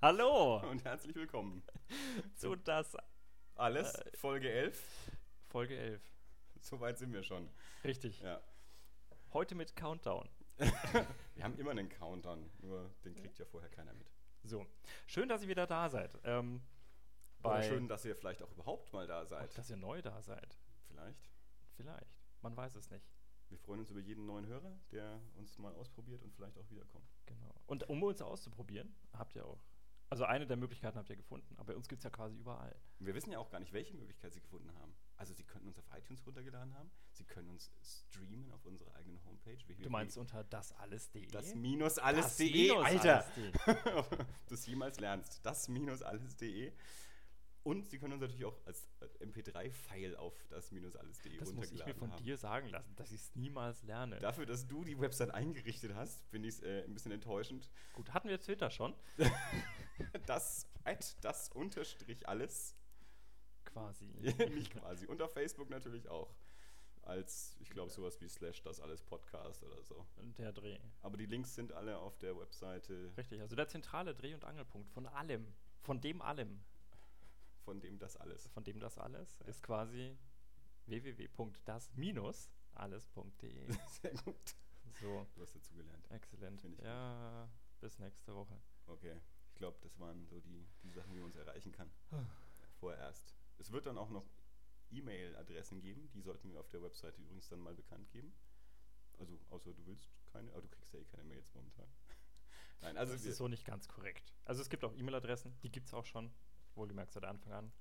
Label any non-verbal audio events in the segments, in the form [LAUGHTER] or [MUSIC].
Hallo und herzlich willkommen [LAUGHS] zu das alles, Folge 11. Folge 11. Soweit sind wir schon. Richtig. Ja. Heute mit Countdown. [LAUGHS] Wir haben immer einen Countdown, nur den kriegt ja vorher keiner mit. So, schön, dass ihr wieder da seid. Ähm, Oder schön, dass ihr vielleicht auch überhaupt mal da seid. dass ihr neu da seid. Vielleicht. Vielleicht. Man weiß es nicht. Wir freuen uns über jeden neuen Hörer, der uns mal ausprobiert und vielleicht auch wiederkommt. Genau. Und um uns auszuprobieren, habt ihr auch. Also eine der Möglichkeiten habt ihr gefunden. Aber bei uns gibt es ja quasi überall. Wir wissen ja auch gar nicht, welche Möglichkeit Sie gefunden haben. Also Sie könnten uns auf iTunes runtergeladen haben, Sie können uns streamen auf unserer eigenen Homepage. Du meinst unter dasalles.de? das minus alles.de, minus Alter! alles.de. [LAUGHS] Ob du es jemals lernst. Das minus alles.de. Und Sie können uns natürlich auch als MP3-File auf das minus alles.de Das muss ich mir von haben. dir sagen lassen, dass ich es niemals lerne. Dafür, dass du die Website eingerichtet hast, finde ich es äh, ein bisschen enttäuschend. Gut, hatten wir Twitter schon? [LAUGHS] Das, at das unterstrich alles, Quasi. [LAUGHS] nicht quasi. Und auf Facebook natürlich auch. Als, ich glaube, sowas wie slash das alles Podcast oder so. Der Dreh. Aber die Links sind alle auf der Webseite, Richtig, also der zentrale Dreh- und Angelpunkt von allem, von dem allem, von dem das alles. von dem das alles, ist quasi www.das-alles.de. [LAUGHS] Sehr gut. So, Du hast dazu gelernt. exzellent. Finde ich Ja, bis nächste Woche. Okay. Ich glaube, das waren so die, die Sachen, wie man uns erreichen kann. [SIGHS] Vorerst. Es wird dann auch noch E-Mail-Adressen geben. Die sollten wir auf der Webseite übrigens dann mal bekannt geben. Also, außer du willst keine. Aber du kriegst ja eh keine Mails momentan. [LAUGHS] Nein, also. das ist so nicht ganz korrekt. Also es gibt auch E-Mail-Adressen, die gibt es auch schon, wohlgemerkt seit Anfang an.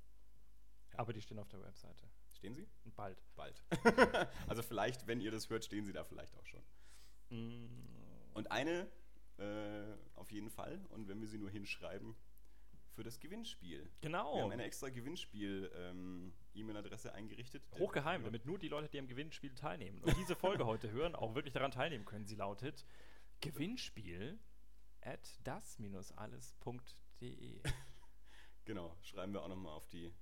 Ja. Aber die stehen auf der Webseite. Stehen sie? Bald. Bald. [LAUGHS] also, vielleicht, wenn ihr das hört, stehen sie da vielleicht auch schon. Mm, Und eine äh, auf jeden Fall. Und wenn wir sie nur hinschreiben, für das Gewinnspiel. Wir Genau. haben eine extra Gewinnspiel-E-Mail-Adresse eingerichtet. Hochgeheim, damit nur die Leute, die am Gewinnspiel teilnehmen und diese Folge [LAUGHS] heute hören, auch wirklich daran teilnehmen können. Sie lautet Gewinnspiel at das-alles.de. Genau, schreiben wir auch nochmal auf die,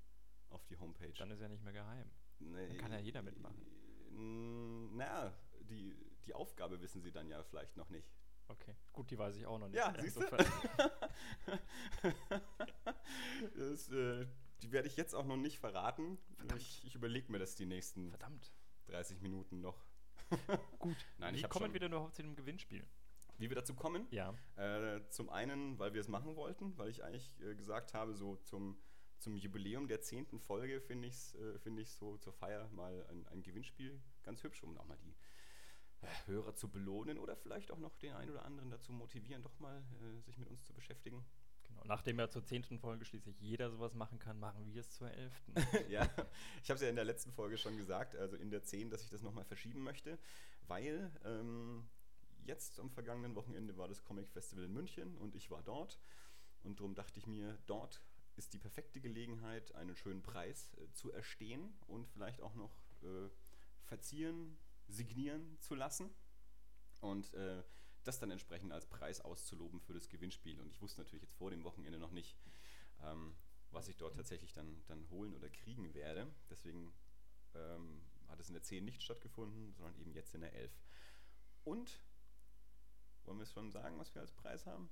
auf die Homepage. Dann ist ja nicht mehr geheim. Nee, dann kann ja jeder mitmachen. mm, Na, die, die Aufgabe wissen sie dann ja vielleicht noch nicht. Okay, gut, die weiß ich auch noch nicht. Ja, siehst du? [LAUGHS] Das, äh, die werde ich jetzt auch noch nicht verraten. Verdammt. Ich, ich überlege mir das die nächsten Verdammt. 30 Minuten noch. Gut. [LAUGHS] Nein, Wie ich kommen schon- denn überhaupt zu dem Gewinnspiel? Wie wir dazu kommen? Ja. Äh, zum einen, weil wir es machen wollten, weil ich eigentlich äh, gesagt habe, so zum, zum Jubiläum der zehnten Folge finde ich es äh, find so zur Feier mal ein, ein Gewinnspiel ganz hübsch, um auch mal die äh, Hörer zu belohnen oder vielleicht auch noch den einen oder anderen dazu motivieren, doch mal äh, sich mit uns zu beschäftigen. Genau. Nachdem ja zur zehnten Folge schließlich jeder sowas machen kann, machen wir es zur elften. [LAUGHS] ja, ich habe es ja in der letzten Folge schon gesagt, also in der 10, dass ich das nochmal verschieben möchte, weil ähm, jetzt am vergangenen Wochenende war das Comic Festival in München und ich war dort und darum dachte ich mir, dort ist die perfekte Gelegenheit, einen schönen Preis äh, zu erstehen und vielleicht auch noch äh, verzieren, signieren zu lassen und äh, das dann entsprechend als Preis auszuloben für das Gewinnspiel. Und ich wusste natürlich jetzt vor dem Wochenende noch nicht, ähm, was ich dort tatsächlich dann, dann holen oder kriegen werde. Deswegen ähm, hat es in der 10 nicht stattgefunden, sondern eben jetzt in der 11. Und, wollen wir es schon sagen, was wir als Preis haben?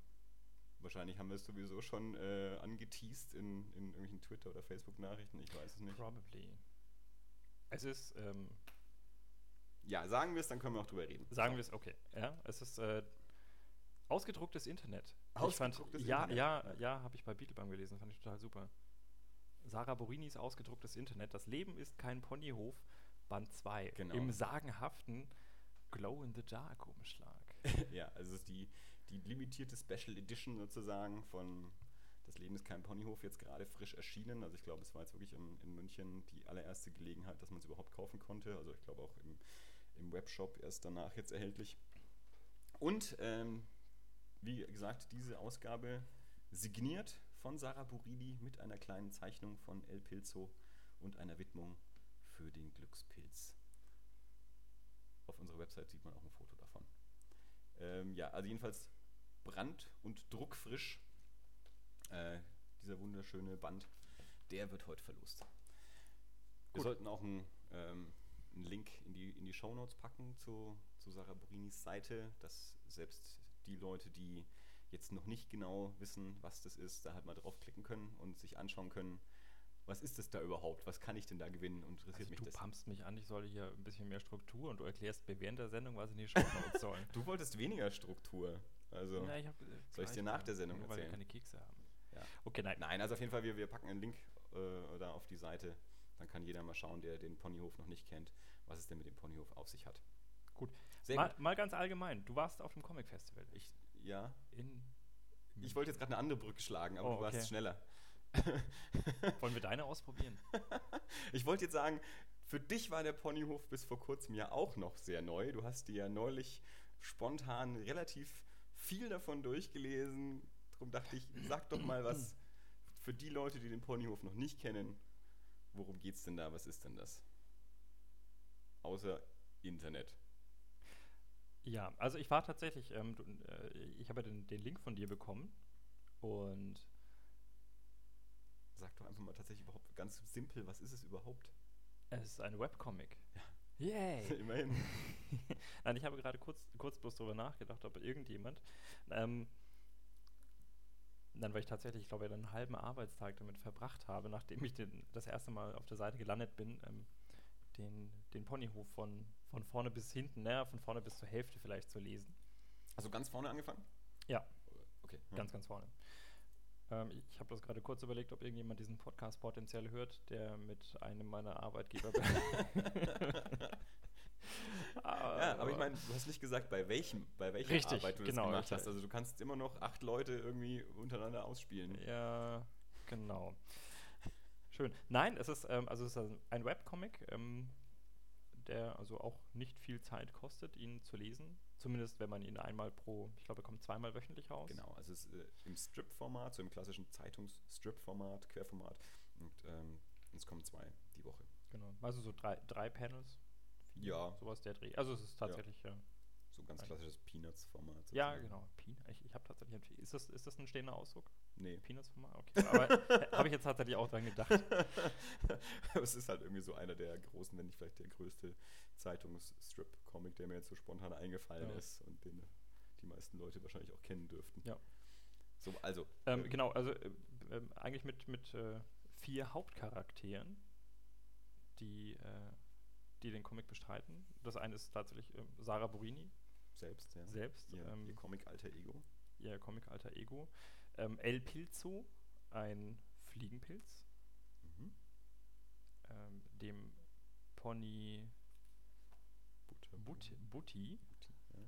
Wahrscheinlich haben wir es sowieso schon äh, angeteased in, in irgendwelchen Twitter- oder Facebook-Nachrichten, ich weiß es nicht. Probably. Es ist, ähm, Ja, sagen wir es, dann können wir auch drüber reden. sagen wir es, okay. Ja, es ist äh, ausgedrucktes Internet. Ich fand, Ausgedrucktes ja, Internet. ja, ja, habe ich bei Beetlebum gelesen, fand ich total super. Sarah Borinis ausgedrucktes Internet. Das Leben ist kein Ponyhof, Band 2. Genau. Im sagenhaften Glow in the Dark Umschlag. [LAUGHS] ja, also es ist die, die limitierte Special Edition sozusagen von Das Leben ist kein Ponyhof jetzt gerade frisch erschienen. Also ich glaube, es war jetzt wirklich in, in München die allererste Gelegenheit, dass man es überhaupt kaufen konnte. Also ich glaube auch im, im Webshop erst danach jetzt erhältlich. Und ähm, wie gesagt, diese Ausgabe signiert von Sarah Buridi mit einer kleinen Zeichnung von El Pilzo und einer Widmung für den Glückspilz. Auf unserer Website sieht man auch ein Foto. Ähm, ja, also jedenfalls brand- und druckfrisch. Äh, dieser wunderschöne Band, der wird heute verlost. Wir Gut. sollten auch einen, ähm, einen Link in die, in die Shownotes packen zu, zu Sarah Burinis Seite, dass selbst die Leute, die jetzt noch nicht genau wissen, was das ist, da halt mal draufklicken können und sich anschauen können, was ist das da überhaupt? Was kann ich denn da gewinnen? Und interessiert Also mich du das? pumpst mich an, ich soll hier ein bisschen mehr Struktur und du erklärst mir während der Sendung, was in die Shownotes soll. [LAUGHS] Du wolltest weniger Struktur. Also, Na, ich hab, Soll ich's dir nach der Sendung nur Weil wir erzählen? keine Kekse haben. Ja. Okay, nein. nein, also auf jeden Fall, wir, wir packen einen Link äh, da auf die Seite. Dann kann jeder mal schauen, der den Ponyhof noch nicht kennt, was es denn mit dem Ponyhof auf sich hat. Gut. Sehr Mal, gut. mal ganz allgemein, du warst auf dem Comic Festival. Ich, ja, In, ich wollte jetzt gerade eine andere Brücke schlagen, aber Oh, du warst okay. schneller. [LAUGHS] Wollen wir deine ausprobieren? Ich wollte jetzt sagen, für dich war der Ponyhof bis vor kurzem ja auch noch sehr neu. Du hast dir ja neulich spontan relativ viel davon durchgelesen. Darum dachte ich, sag doch mal was für die Leute, die den Ponyhof noch nicht kennen. Worum geht's denn da? Was ist denn das? Außer Internet. Ja, also ich war tatsächlich, ähm, du, äh, ich habe ja den, den Link von dir bekommen und Sag doch einfach mal tatsächlich überhaupt ganz simpel, was ist es überhaupt? es ist ein Webcomic. Ja. Yay! [LAUGHS] Immerhin. [LAUGHS] Nein, ich habe gerade kurz, kurz bloß darüber nachgedacht, ob irgendjemand, ähm, dann, weil ich tatsächlich, ich glaube, einen halben Arbeitstag damit verbracht habe, nachdem ich den, das erste Mal auf der Seite gelandet bin, ähm, den, den Ponyhof von, von vorne bis hinten, naja, von vorne bis zur Hälfte vielleicht zu lesen. Also ganz vorne angefangen? Ja. Okay. ja. Ganz, ganz vorne. Ähm, ich ich habe das gerade kurz überlegt, ob irgendjemand diesen Podcast potenziell hört, der mit einem meiner Arbeitgeber. [LAUGHS] Ja, aber ich meine, du hast nicht gesagt, bei welchem, bei welcher Richtig, Arbeit du genau, das gemacht ich- hast. Also du kannst immer noch acht Leute irgendwie untereinander ausspielen. Ja, genau. Schön. Nein, es ist, ähm, also es ist ein Webcomic, ähm, der also auch nicht viel Zeit kostet, ihn zu lesen. Zumindest wenn man ihn einmal pro, ich glaube, er kommt zweimal wöchentlich raus. Genau, also es ist äh, im Strip-Format, so im klassischen Zeitungs-Strip-Format, Querformat. Und ähm, es kommen zwei die Woche. Genau. Also so drei, drei Panels. vier, Ja. Sowas der Dreh. Also es ist tatsächlich, ja. So ganz klassisches Peanuts-Format. Ja, genau. Ich, ich habe tatsächlich. Ist das, ist das ein stehender Ausdruck? Nee. Peanuts von mal? Okay. Aber äh, habe ich jetzt tatsächlich auch dran gedacht. Aber [LAUGHS] es ist halt irgendwie so einer der großen, wenn nicht vielleicht der größte Zeitungs-Strip-Comic, der mir jetzt so spontan eingefallen Ja. ist und den die meisten Leute wahrscheinlich auch kennen dürften. Ja. So, also. Ähm, äh, genau, also äh, ähm, eigentlich mit, mit äh, vier Hauptcharakteren, die, äh, die den Comic bestreiten. Das eine ist tatsächlich ähm, Sarah Borini Selbst, ja. selbst, Ihr, ähm, ihr Comic-alter Ego. ihr Comic-alter Ego. Ähm, El Pilzo, ein Fliegenpilz, Mhm. ähm, dem Pony Butter, But Butti Butti, ja.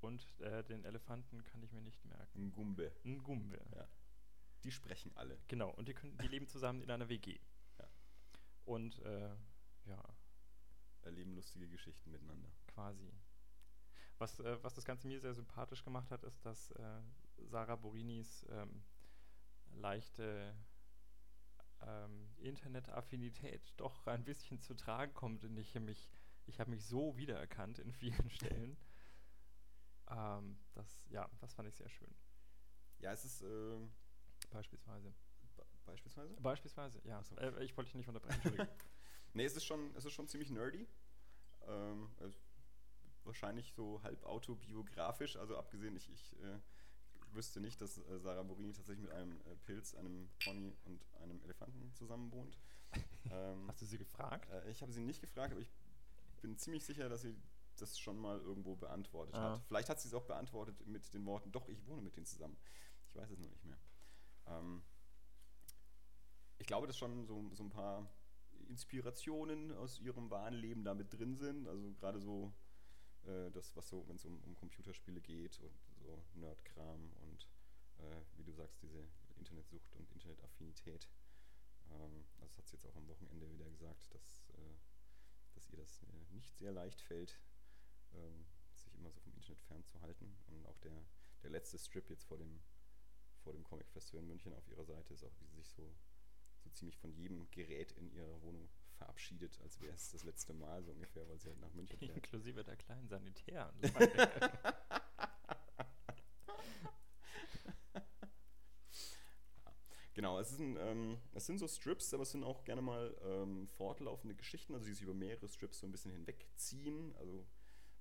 und äh, den Elefanten kann ich mir nicht merken. Ein Gumbe. Ein Gumbe. Ja. Die sprechen alle. Genau, und die, können, die leben zusammen in einer WG. Ja. Und äh, ja, Erleben lustige Geschichten miteinander. quasi. Was, äh, was das Ganze mir sehr sympathisch gemacht hat, ist, dass äh, Sarah Borinis ähm, leichte ähm, Internetaffinität doch ein bisschen zu tragen kommt und ich mich, ich habe mich so wiedererkannt in vielen [LAUGHS] Stellen. Ähm, das, ja, das fand ich sehr schön. Ja, es ist äh, Beispielsweise. be- beispielsweise. Beispielsweise, ja. So. Äh, ich wollte dich nicht unterbrechen, Entschuldigung. [LAUGHS] Nee, es ist schon, es ist schon ziemlich nerdy. Ähm, also wahrscheinlich so halb autobiografisch. Also abgesehen, ich, ich äh, wüsste nicht, dass äh, Sarah Borini tatsächlich mit einem äh, Pilz, einem Pony und einem Elefanten zusammen wohnt. [LAUGHS] ähm, Hast du sie gefragt? äh, ich habe sie nicht gefragt, aber ich bin ziemlich sicher, dass sie das schon mal irgendwo beantwortet Ah. hat. Vielleicht hat sie es auch beantwortet mit den Worten, doch, ich wohne mit denen zusammen. Ich weiß es nur nicht mehr. Ähm, ich glaube, dass schon so, so ein paar Inspirationen aus ihrem wahren Leben da mit drin sind. Also gerade so äh, das, was so, wenn es um, um Computerspiele geht und so Nerdkram und äh, wie du sagst, diese Internetsucht und Internetaffinität. Ähm, das hat sie jetzt auch am Wochenende wieder gesagt, dass, äh, dass ihr das äh, nicht sehr leicht fällt, ähm, sich immer so vom Internet fernzuhalten. Und auch der, der letzte Strip jetzt vor dem, vor dem Comic Festival in München auf ihrer Seite ist auch, wie sie sich so, so ziemlich von jedem Gerät in ihrer Wohnung verabschiedet, als wäre es das letzte Mal so ungefähr, weil sie halt nach München fährt. Inklusive der kleinen Sanitäranlage. [LAUGHS] Genau, es, ein, ähm, es sind so Strips, aber es sind auch gerne mal ähm, fortlaufende Geschichten, also die sich über mehrere Strips so ein bisschen hinwegziehen. Also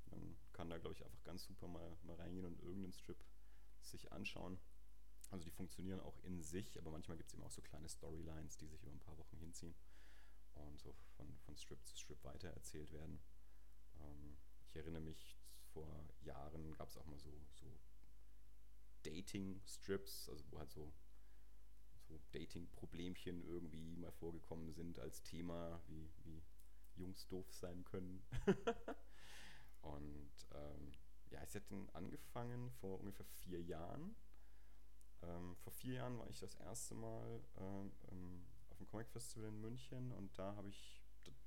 man kann da, glaube ich, einfach ganz super mal, mal reingehen und irgendeinen Strip sich anschauen. Also die funktionieren auch in sich, aber manchmal gibt es eben auch so kleine Storylines, die sich über ein paar Wochen hinziehen und so von, von Strip zu Strip weiter erzählt werden. Ähm, ich erinnere mich, vor Jahren gab es auch mal so, so Dating-Strips, also wo halt so, so Dating-Problemchen irgendwie mal vorgekommen sind als Thema, wie, wie Jungs doof sein können. [LAUGHS] und ähm, ja, ich hätte angefangen vor ungefähr vier Jahren. Ähm, vor vier Jahren war ich das erste Mal ähm, dem Comic Festival in München und da habe ich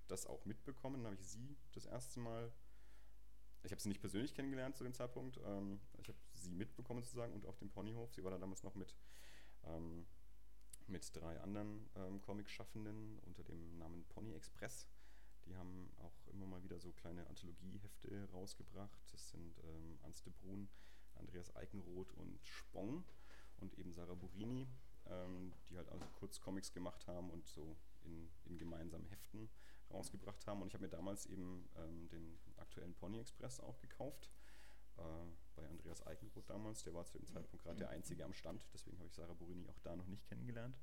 das auch mitbekommen. Da habe ich sie das erste Mal. Ich habe sie nicht persönlich kennengelernt zu dem Zeitpunkt. Ähm, ich habe sie mitbekommen sozusagen und auch den Ponyhof. Sie war da damals noch mit, ähm, mit drei anderen ähm, Comic-Schaffenden unter dem Namen Pony Express. Die haben auch immer mal wieder so kleine Anthologiehefte rausgebracht. Das sind ähm, Anste Brun, Andreas Eikenroth und Spong und eben Sarah Burini, ähm, die halt also Kurzcomics gemacht haben und so in, in gemeinsamen Heften rausgebracht haben. Und ich habe mir damals eben ähm, den aktuellen Pony Express auch gekauft. Äh, bei Andreas Eikenroth damals. Der war zu dem Zeitpunkt gerade der Einzige am Stand. Deswegen habe ich Sarah Burini auch da noch nicht kennengelernt.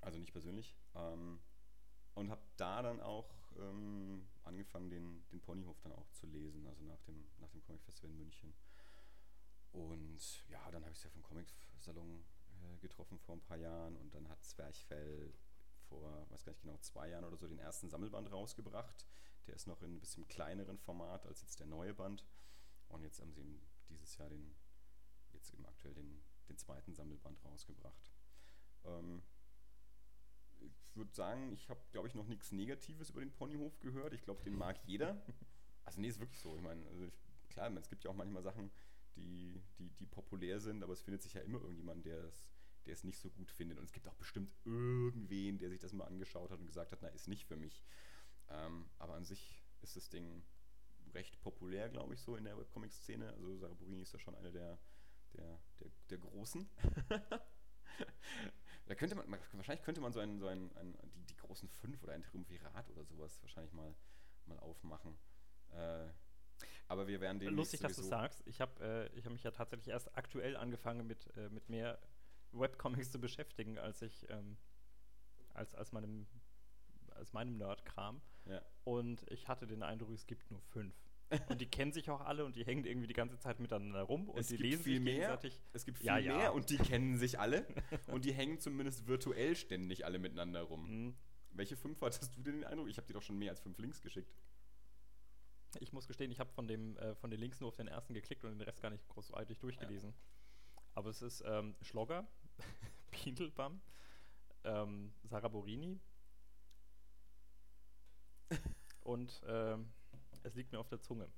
Also nicht persönlich. Ähm, und habe da dann auch ähm, angefangen, den, den Ponyhof dann auch zu lesen, also nach dem, nach dem Comic Festival in München. Und ja, dann habe ich es ja vom Comic-Salon äh, getroffen vor ein paar Jahren und dann hat Zwerchfell vor, weiß gar nicht genau, zwei Jahren oder so den ersten Sammelband rausgebracht. Der ist noch in ein bisschen kleineren Format als jetzt der neue Band. Und jetzt haben sie dieses Jahr den, jetzt eben aktuell den, den zweiten Sammelband rausgebracht. Ähm, ich würde sagen, ich habe, glaube ich, noch nichts Negatives über den Ponyhof gehört. Ich glaube, den mag jeder. [LAUGHS] Also nee, ist wirklich so. Ich meine, also klar, es gibt ja auch manchmal Sachen, die, die, die populär sind, aber es findet sich ja immer irgendjemand, der es, der es nicht so gut findet. Und es gibt auch bestimmt irgendwen, der sich das mal angeschaut hat und gesagt hat, na, ist nicht für mich. Ähm, aber an sich ist das Ding recht populär, glaube ich, so in der Webcomic-Szene. Also Sarah Burini ist ja schon eine der, der, der, der Großen. [LAUGHS] Da könnte man, wahrscheinlich könnte man so einen, so einen, einen die, die, großen fünf oder ein Triumvirat oder sowas wahrscheinlich mal, mal aufmachen. Äh, aber wir werden den. Lustig, dass du sagst. Ich habe äh, hab mich ja tatsächlich erst aktuell angefangen, mit, äh, mit mehr Webcomics zu beschäftigen, als ich ähm, als, als meinem, als meinem Nerd-Kram. Ja. Und ich hatte den Eindruck, es gibt nur fünf. Und die kennen sich auch alle und die hängen irgendwie die ganze Zeit miteinander rum und es die lesen viel sich mehr. gegenseitig. Es gibt viel Ja, mehr ja. und die kennen sich alle [LAUGHS] und die hängen zumindest virtuell ständig alle miteinander rum. Mhm. Welche fünf hattest du denn den Eindruck? Ich habe dir doch schon mehr als fünf Links geschickt. Ich muss gestehen, ich habe von, dem, äh, von den Links nur auf den ersten geklickt und den Rest gar nicht großartig durchgelesen. Aber es ist ähm, Schlogger, [LAUGHS] Beetlebum, ähm, Sarah Borini und ähm, es liegt mir auf der Zunge.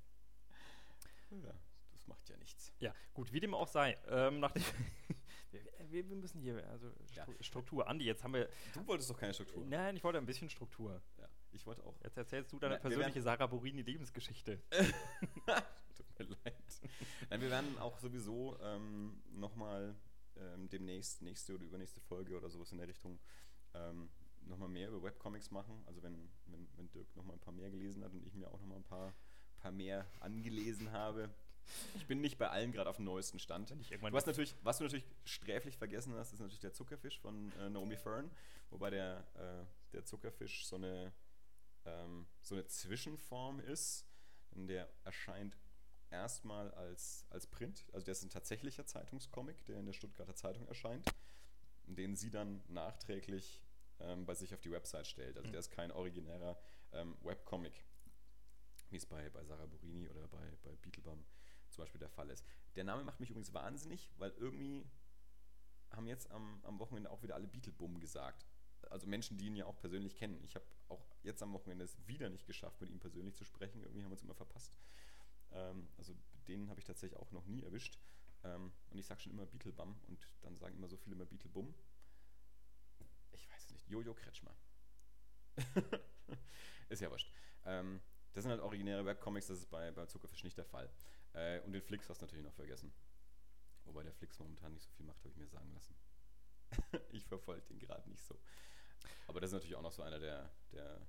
Ja, das macht ja nichts. Ja, gut, wie dem auch sei. Ähm, nachdem [LAUGHS] wir, wir, müssen hier, also Ja. Stru Struktur. Andi, jetzt haben wir. Du wolltest doch keine Struktur. Nein, ich wollte ein bisschen Struktur. Ja, ich wollte auch. Jetzt erzählst du deine Na, persönliche Sarah Borini-Lebensgeschichte. [LAUGHS] Tut mir leid. Nein, wir werden auch sowieso ähm, nochmal ähm, demnächst, nächste oder übernächste Folge oder sowas in der Richtung, ähm, nochmal mehr über Webcomics machen. Also wenn, wenn, wenn Dirk nochmal ein paar mehr gelesen hat und ich mir auch nochmal ein paar, paar mehr angelesen habe. Ich bin nicht bei allen gerade auf dem neuesten Stand. Hast natürlich, was du natürlich sträflich vergessen hast, ist natürlich der Zuckerfisch von äh, Naomi Fern, wobei der, äh, der Zuckerfisch so eine, ähm, so eine Zwischenform ist. Der erscheint erstmal als, als Print, also der ist ein tatsächlicher Zeitungscomic, der in der Stuttgarter Zeitung erscheint, den sie dann nachträglich ähm, bei sich auf die Website stellt. Also Mhm. der ist kein originärer ähm, Webcomic, wie es bei, bei Sarah Burini oder bei, bei Beetlebum zum Beispiel der Fall ist. Der Name macht mich übrigens wahnsinnig, weil irgendwie haben jetzt am, am Wochenende auch wieder alle Beetlebum gesagt. Also Menschen, die ihn ja auch persönlich kennen. Ich habe auch jetzt am Wochenende es wieder nicht geschafft, mit ihm persönlich zu sprechen. Irgendwie haben wir uns immer verpasst. Ähm, also den habe ich tatsächlich auch noch nie erwischt. Ähm, und ich sage schon immer Beetlebum und dann sagen immer so viele immer Beetlebum. Ich weiß es nicht. Jojo Kretschmer. [LAUGHS] ist ja wurscht. Ähm, das sind halt originäre Webcomics, das ist bei, bei Zuckerfisch nicht der Fall. Äh, und den Flix hast du natürlich noch vergessen. Wobei der Flix momentan nicht so viel macht, habe ich mir sagen lassen. [LAUGHS] ich verfolge den gerade nicht so. Aber das ist natürlich auch noch so einer der, der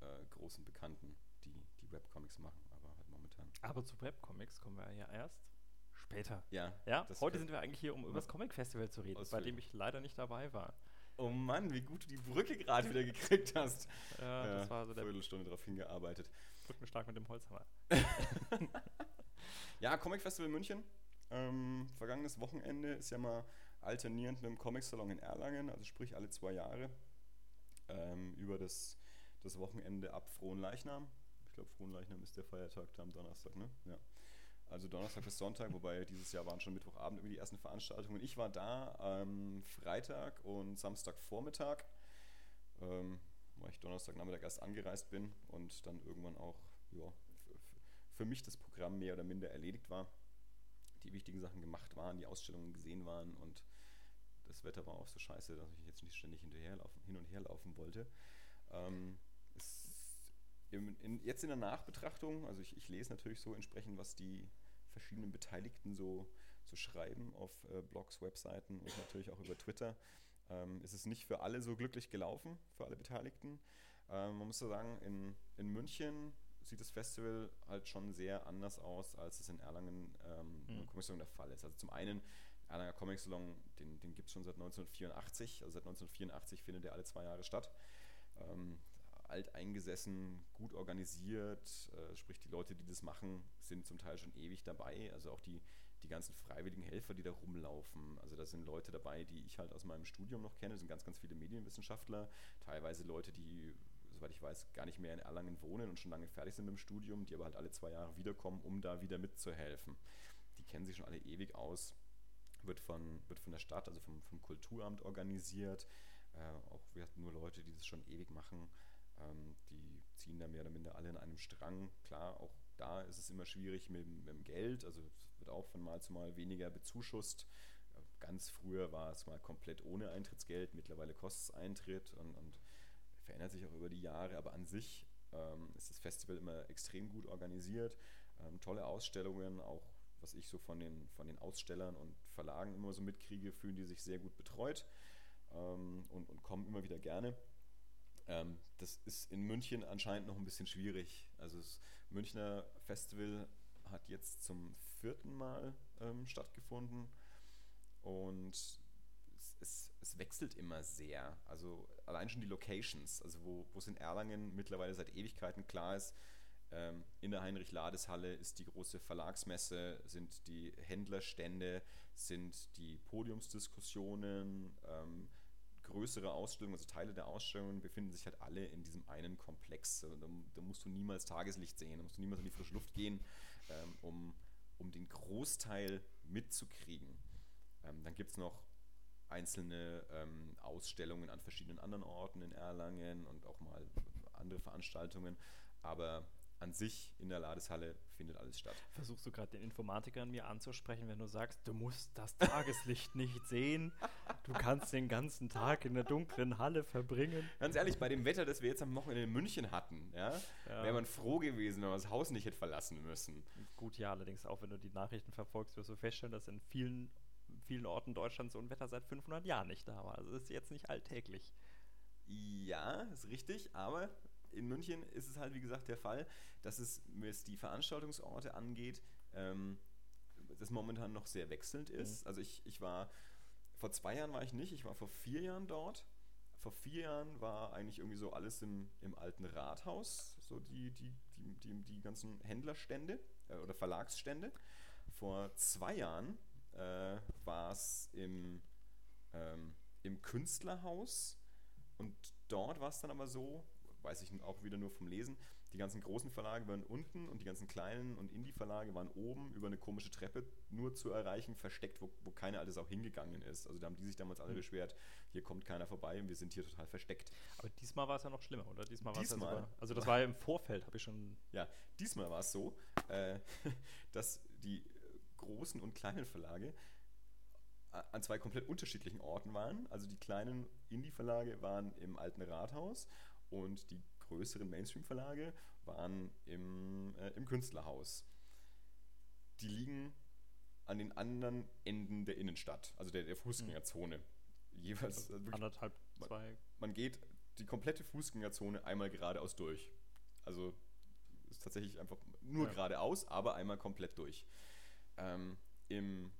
äh, großen Bekannten, die die Webcomics machen, aber halt momentan. Aber zu Webcomics kommen wir ja erst später. Ja. Ja, heute sind wir eigentlich hier, um über das Comic Festival zu reden, bei dem ich leider nicht dabei war. Oh Mann, wie gut du die Brücke gerade wieder gekriegt hast. Ja, das war so der Viertelstunde darauf hingearbeitet. Brückenschlag mit dem Holzhammer. [LAUGHS] Ja, Comic Festival München. Ähm, vergangenes Wochenende ist ja mal alternierend mit dem Comic Salon in Erlangen, also sprich alle zwei Jahre. Ähm, über das, das Wochenende ab Frohenleichnam. Ich glaube, Frohenleichnam ist der Feiertag da am Donnerstag, ne? Ja. Also Donnerstag bis Sonntag, wobei dieses Jahr waren schon Mittwochabend irgendwie die ersten Veranstaltungen. Ich war da am Freitag und Samstagvormittag, ähm, weil ich Donnerstagnachmittag erst angereist bin und dann irgendwann auch ja, für mich das Programm mehr oder minder erledigt war. Die wichtigen Sachen gemacht waren, die Ausstellungen gesehen waren und das Wetter war auch so scheiße, dass ich jetzt nicht ständig hin und her laufen wollte. Ähm, im, in, jetzt in der Nachbetrachtung, also ich, ich lese natürlich so entsprechend, was die verschiedenen Beteiligten so, so schreiben auf äh, Blogs, Webseiten und natürlich auch über Twitter, ähm, ist es nicht für alle so glücklich gelaufen, für alle Beteiligten. Ähm, man muss so sagen, in, in München sieht das Festival halt schon sehr anders aus, als es in Erlangen ähm, Mhm. im Comic Salon der Fall ist. Also zum einen, Erlanger Comic Salon, den, den gibt es schon seit 1984. Also seit 1984 findet er alle zwei Jahre statt. Ähm, alteingesessen, gut organisiert, äh, sprich die Leute, die das machen, sind zum Teil schon ewig dabei. Also auch die, die ganzen freiwilligen Helfer, die da rumlaufen. Also da sind Leute dabei, die ich halt aus meinem Studium noch kenne. Das sind ganz, ganz viele Medienwissenschaftler, teilweise Leute, die, soweit ich weiß, gar nicht mehr in Erlangen wohnen und schon lange fertig sind mit dem Studium, die aber halt alle zwei Jahre wiederkommen, um da wieder mitzuhelfen. Die kennen sich schon alle ewig aus. Wird von, wird von der Stadt, also vom, vom Kulturamt organisiert. Äh, auch wir hatten nur Leute, die das schon ewig machen. Ähm, die ziehen da mehr oder minder alle in einem Strang. Klar, auch da ist es immer schwierig mit, dem- mit dem Geld. Also wird auch von Mal zu Mal weniger bezuschusst. Äh, Ganz früher war es mal komplett ohne Eintrittsgeld. Mittlerweile kostet es Eintritt und, und verändert sich auch über die Jahre. Aber an sich ähm, ist das Festival immer extrem gut organisiert. Ähm, tolle Ausstellungen, auch was ich so von den, von den Ausstellern und Verlagen immer so mitkriege, fühlen die sich sehr gut betreut ähm, und, und kommen immer wieder gerne. Ähm, das ist in München anscheinend noch ein bisschen schwierig. Also das Münchner Festival hat jetzt zum vierten Mal ähm, stattgefunden und es, es, es wechselt immer sehr. Also allein schon die Locations, also wo wo es in Erlangen mittlerweile seit Ewigkeiten klar ist, ähm, in der Heinrich-Lades-Halle ist die große Verlagsmesse, sind die Händlerstände, sind die Podiumsdiskussionen, ähm, größere Ausstellungen, also Teile der Ausstellungen befinden sich halt alle in diesem einen Komplex. Da, da musst du niemals Tageslicht sehen, da musst du niemals in die frische Luft gehen, ähm, um, um den Großteil mitzukriegen. Ähm, dann gibt es noch einzelne ähm, Ausstellungen an verschiedenen anderen Orten in Erlangen und auch mal andere Veranstaltungen. Aber an sich in der Ladeshalle findet alles statt. Versuchst du gerade den Informatiker in mir anzusprechen, wenn du sagst, du musst das Tageslicht [LAUGHS] nicht sehen, du kannst den ganzen Tag in der dunklen Halle verbringen. Ganz ehrlich, bei dem Wetter, das wir jetzt am Wochenende in München hatten, ja, Ja. wäre man froh gewesen, wenn man das Haus nicht hätte verlassen müssen. Gut, ja, allerdings auch wenn du die Nachrichten verfolgst, wirst du feststellen, dass in vielen, vielen Orten Deutschlands so ein Wetter seit 500 Jahren nicht da war. Also das ist jetzt nicht alltäglich. Ja, ist richtig, aber in München ist es halt, wie gesagt, der Fall, dass es, was die Veranstaltungsorte angeht, ähm, das momentan noch sehr wechselnd ist. Also ich, ich war, vor zwei Jahren war ich nicht, ich war vor vier Jahren dort. Vor vier Jahren war eigentlich irgendwie so alles im, im alten Rathaus, so die, die, die, die, die ganzen Händlerstände äh, oder Verlagsstände. Vor zwei Jahren äh, war es im, ähm, im Künstlerhaus und dort war es dann aber so, weiß ich auch wieder nur vom Lesen, die ganzen großen Verlage waren unten und die ganzen kleinen und Indie-Verlage waren oben über eine komische Treppe nur zu erreichen, versteckt, wo, wo keiner alles auch hingegangen ist. Also da haben die sich damals alle Mhm. beschwert, hier kommt keiner vorbei und wir sind hier total versteckt. Aber diesmal war es ja noch schlimmer, oder? Diesmal war es ja Diesmal sogar. Also das war ja im Vorfeld, habe ich schon. Ja, diesmal war es so, äh, [LAUGHS] dass die äh, großen und kleinen Verlage a- an zwei komplett unterschiedlichen Orten waren. Also die kleinen Indie-Verlage waren im alten Rathaus und die größeren Mainstream-Verlage waren im, äh, im Künstlerhaus. Die liegen an den anderen Enden der Innenstadt, also der, der Fußgängerzone. Jeweils Also äh, wirklich anderthalb, man- zwei. man geht die komplette Fußgängerzone einmal geradeaus durch. Also ist tatsächlich einfach nur Ja. geradeaus, aber einmal komplett durch. Ähm, Im,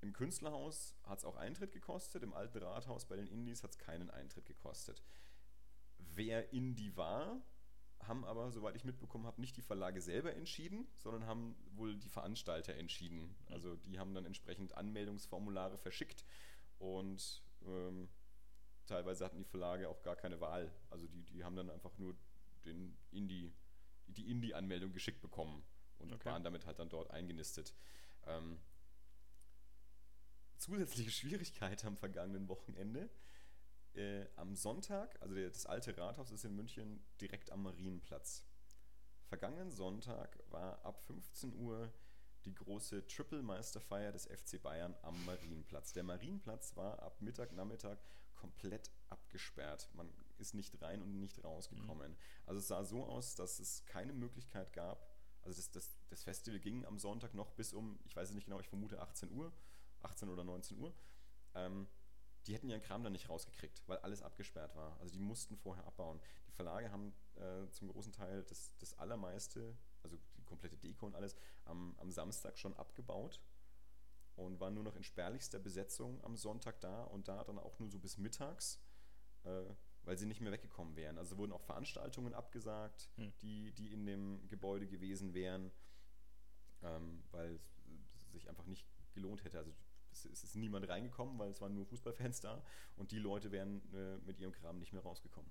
im Künstlerhaus hat es auch Eintritt gekostet, im alten Rathaus bei den Indies hat es keinen Eintritt gekostet. Wer Indie war, haben aber, soweit ich mitbekommen habe, nicht die Verlage selber entschieden, sondern haben wohl die Veranstalter entschieden. Also die haben dann entsprechend Anmeldungsformulare verschickt und ähm, teilweise hatten die Verlage auch gar keine Wahl. Also die, die haben dann einfach nur den Indie, die Indie-Anmeldung geschickt bekommen und okay. waren damit halt dann dort eingenistet. Ähm, zusätzliche [LAUGHS] Schwierigkeit am vergangenen Wochenende. Äh, am Sonntag, also der, das alte Rathaus ist in München direkt am Marienplatz. Vergangenen Sonntag war ab 15 Uhr die große Triple-Meisterfeier des FC Bayern am Marienplatz. Der Marienplatz war ab Mittag, Nachmittag komplett abgesperrt. Man ist nicht rein und nicht rausgekommen. Mhm. Also es sah so aus, dass es keine Möglichkeit gab. Also das, das, das Festival ging am Sonntag noch bis um, ich weiß es nicht genau, ich vermute 18 Uhr, 18 oder 19 Uhr. Ähm, die hätten ihren Kram dann nicht rausgekriegt, weil alles abgesperrt war. Also die mussten vorher abbauen. Die Verlage haben äh, zum großen Teil das, das allermeiste, also die komplette Deko und alles, am, am Samstag schon abgebaut und waren nur noch in spärlichster Besetzung am Sonntag da und da dann auch nur so bis mittags, äh, weil sie nicht mehr weggekommen wären. Also wurden auch Veranstaltungen abgesagt, hm. die, die in dem Gebäude gewesen wären, ähm, weil es sich einfach nicht gelohnt hätte. Also es, es, ist niemand reingekommen, weil es waren nur Fußballfans da und die Leute wären äh, mit ihrem Kram nicht mehr rausgekommen.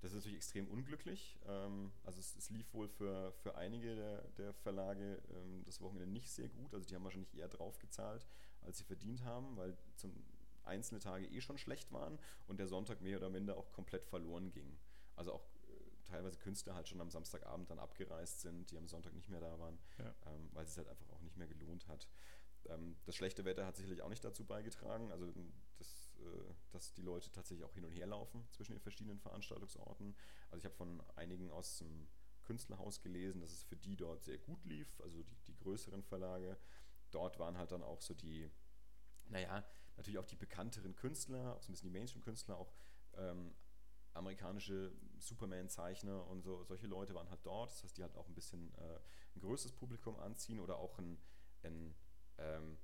Das ist natürlich extrem unglücklich. Ähm, also es, es, lief wohl für, für einige der, der Verlage ähm, das Wochenende nicht sehr gut. Also die haben wahrscheinlich eher drauf gezahlt, als sie verdient haben, weil zum einzelne Tage eh schon schlecht waren und der Sonntag mehr oder minder auch komplett verloren ging. Also auch äh, teilweise Künstler halt schon am Samstagabend dann abgereist sind, die am Sonntag nicht mehr da waren, ja. ähm, weil es halt einfach auch nicht mehr gelohnt hat. Ähm, das schlechte Wetter hat sicherlich auch nicht dazu beigetragen. Also das äh, dass die Leute tatsächlich auch hin und her laufen zwischen den verschiedenen Veranstaltungsorten. Also ich habe von einigen aus dem Künstlerhaus gelesen, dass es für die dort sehr gut lief, also die, die größeren Verlage. Dort waren halt dann auch so die, naja, natürlich auch die bekannteren Künstler, auch so ein bisschen die Mainstream-Künstler, auch ähm, amerikanische Superman-Zeichner und so, solche Leute waren halt dort. Das heißt, die halt auch ein bisschen äh, ein größeres Publikum anziehen oder auch ein, ein, ähm,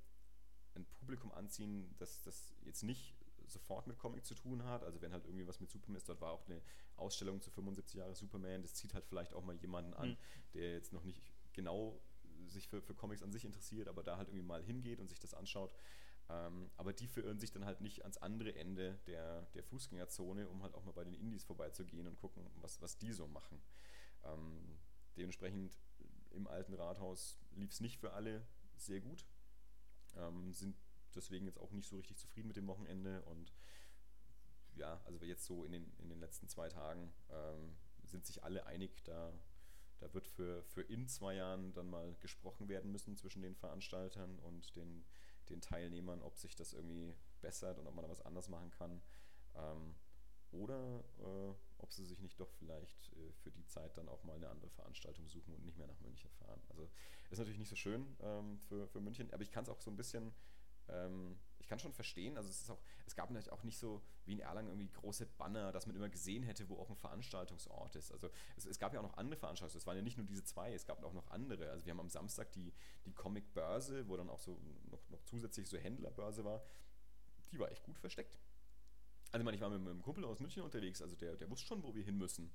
ein Publikum anziehen, das, das jetzt nicht sofort mit Comic zu tun hat. Also wenn halt irgendwie was mit Superman ist, dort war auch eine Ausstellung zu 75 Jahre Superman, das zieht halt vielleicht auch mal jemanden an, mhm. der jetzt noch nicht genau sich für, für Comics an sich interessiert, aber da halt irgendwie mal hingeht und sich das anschaut. Ähm, aber die verirren sich dann halt nicht ans andere Ende der, der Fußgängerzone, um halt auch mal bei den Indies vorbeizugehen und gucken, was, was die so machen. Ähm, dementsprechend im alten Rathaus lief es nicht für alle sehr gut. Ähm, sind deswegen jetzt auch nicht so richtig zufrieden mit dem Wochenende und ja, also jetzt so in den, in den letzten zwei Tagen ähm, sind sich alle einig, da, da wird für, für in zwei Jahren dann mal gesprochen werden müssen zwischen den Veranstaltern und den, den Teilnehmern, ob sich das irgendwie bessert und ob man da was anders machen kann. Ähm, oder äh, ob sie sich nicht doch vielleicht äh, für die Zeit dann auch mal eine andere Veranstaltung suchen und nicht mehr nach München fahren. Also ist natürlich nicht so schön ähm, für, für München, aber ich kann es auch so ein bisschen ähm, ich kann schon verstehen, also es ist auch, es gab natürlich auch nicht so wie in Erlangen irgendwie große Banner, dass man immer gesehen hätte, wo auch ein Veranstaltungsort ist. Also es, es gab ja auch noch andere Veranstaltungen, es waren ja nicht nur diese zwei, es gab auch noch andere. Also wir haben am Samstag die, die Comic-Börse, wo dann auch so noch, noch zusätzlich so Händlerbörse war, die war echt gut versteckt. Also ich meine, ich war mit einem Kumpel aus München unterwegs, also der, der wusste schon, wo wir hin müssen.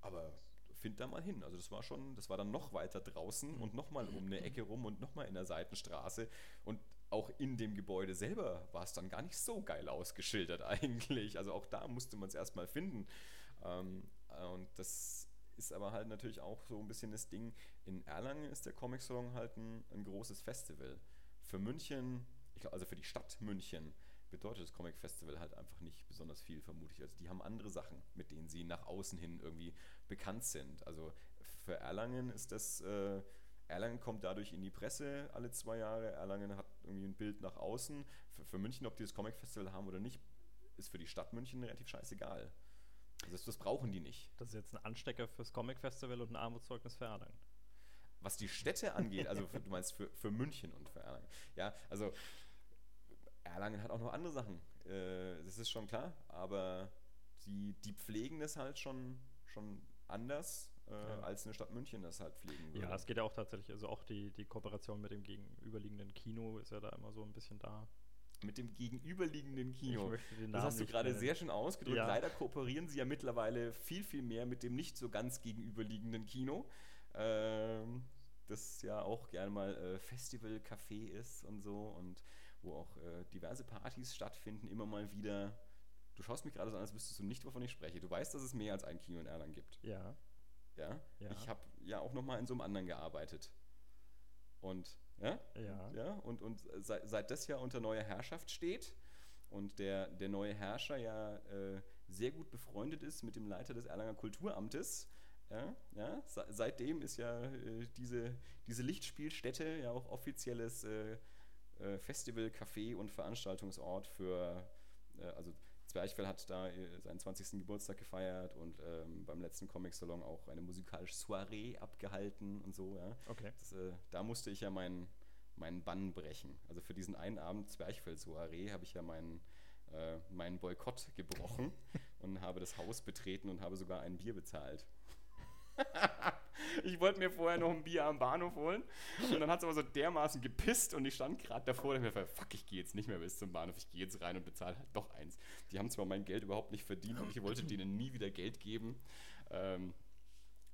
Aber find da mal hin. Also das war schon, das war dann noch weiter draußen und nochmal um eine Ecke rum und nochmal in der Seitenstraße. Und auch in dem Gebäude selber war es dann gar nicht so geil ausgeschildert [LAUGHS] eigentlich. Also auch da musste man es erstmal finden. Ähm, und das ist aber halt natürlich auch so ein bisschen das Ding. In Erlangen ist der Comic Salon halt ein, ein großes Festival. Für München, also für die Stadt München, bedeutet das Comic Festival halt einfach nicht besonders viel, vermute ich. Also die haben andere Sachen, mit denen sie nach außen hin irgendwie bekannt sind. Also für Erlangen ist das. Äh, Erlangen kommt dadurch in die Presse alle zwei Jahre. Erlangen hat irgendwie ein Bild nach außen. Für, für München, ob die das Comic Festival haben oder nicht, ist für die Stadt München relativ scheißegal. Also das, das brauchen die nicht. Das ist jetzt ein Anstecker fürs Comic Festival und ein Armutszeugnis für Erlangen. Was die Städte angeht, also für, du meinst für, für München und für Erlangen. Ja, also Erlangen hat auch noch andere Sachen. Äh, das ist schon klar, aber die, die pflegen das halt schon, schon anders äh, Ja. als eine Stadt München das halt pflegen würde. Ja, es geht ja auch tatsächlich, also auch die, die Kooperation mit dem gegenüberliegenden Kino ist ja da immer so ein bisschen da. Mit dem gegenüberliegenden Kino. Ich möchte den Das hast du gerade sehr schön ausgedrückt. Ja. Leider kooperieren sie ja mittlerweile viel, viel mehr mit dem nicht so ganz gegenüberliegenden Kino. Ähm, das ja auch gerne mal äh, Festival-Café ist und so und wo auch äh, diverse Partys stattfinden, immer mal wieder. Du schaust mich gerade so an, als wüsstest du nicht, wovon ich spreche. Du weißt, dass es mehr als ein Kino in Erlangen gibt. Ja, Ja? Ja. Ich habe ja auch noch mal in so einem anderen gearbeitet. Und, ja? ja. Ja, und, und seit, seit das ja unter neuer Herrschaft steht und der, der neue Herrscher ja äh, sehr gut befreundet ist mit dem Leiter des Erlanger Kulturamtes, ja, ja, se- seitdem ist ja äh, diese, diese Lichtspielstätte ja auch offizielles äh, äh, Festival, Café und Veranstaltungsort für, äh, also Zwerchfell hat da äh, seinen 20. Geburtstag gefeiert und ähm, beim letzten Comic-Salon auch eine musikalische Soiree abgehalten und so, ja. Okay. Das, äh, da musste ich ja meinen meinen Bann brechen. Also für diesen einen Abend Zwerchfell-Soiree habe ich ja meinen, äh, meinen Boykott gebrochen [LAUGHS] und habe das Haus betreten und habe sogar ein Bier bezahlt. [LAUGHS] ich wollte mir vorher noch ein Bier am Bahnhof holen und dann hat es aber so dermaßen gepisst und ich stand gerade davor und ich mir fuck, ich gehe jetzt nicht mehr bis zum Bahnhof, ich gehe jetzt rein und bezahle halt doch eins. Die haben zwar mein Geld überhaupt nicht verdient und ich wollte [LAUGHS] denen nie wieder Geld geben. Ähm,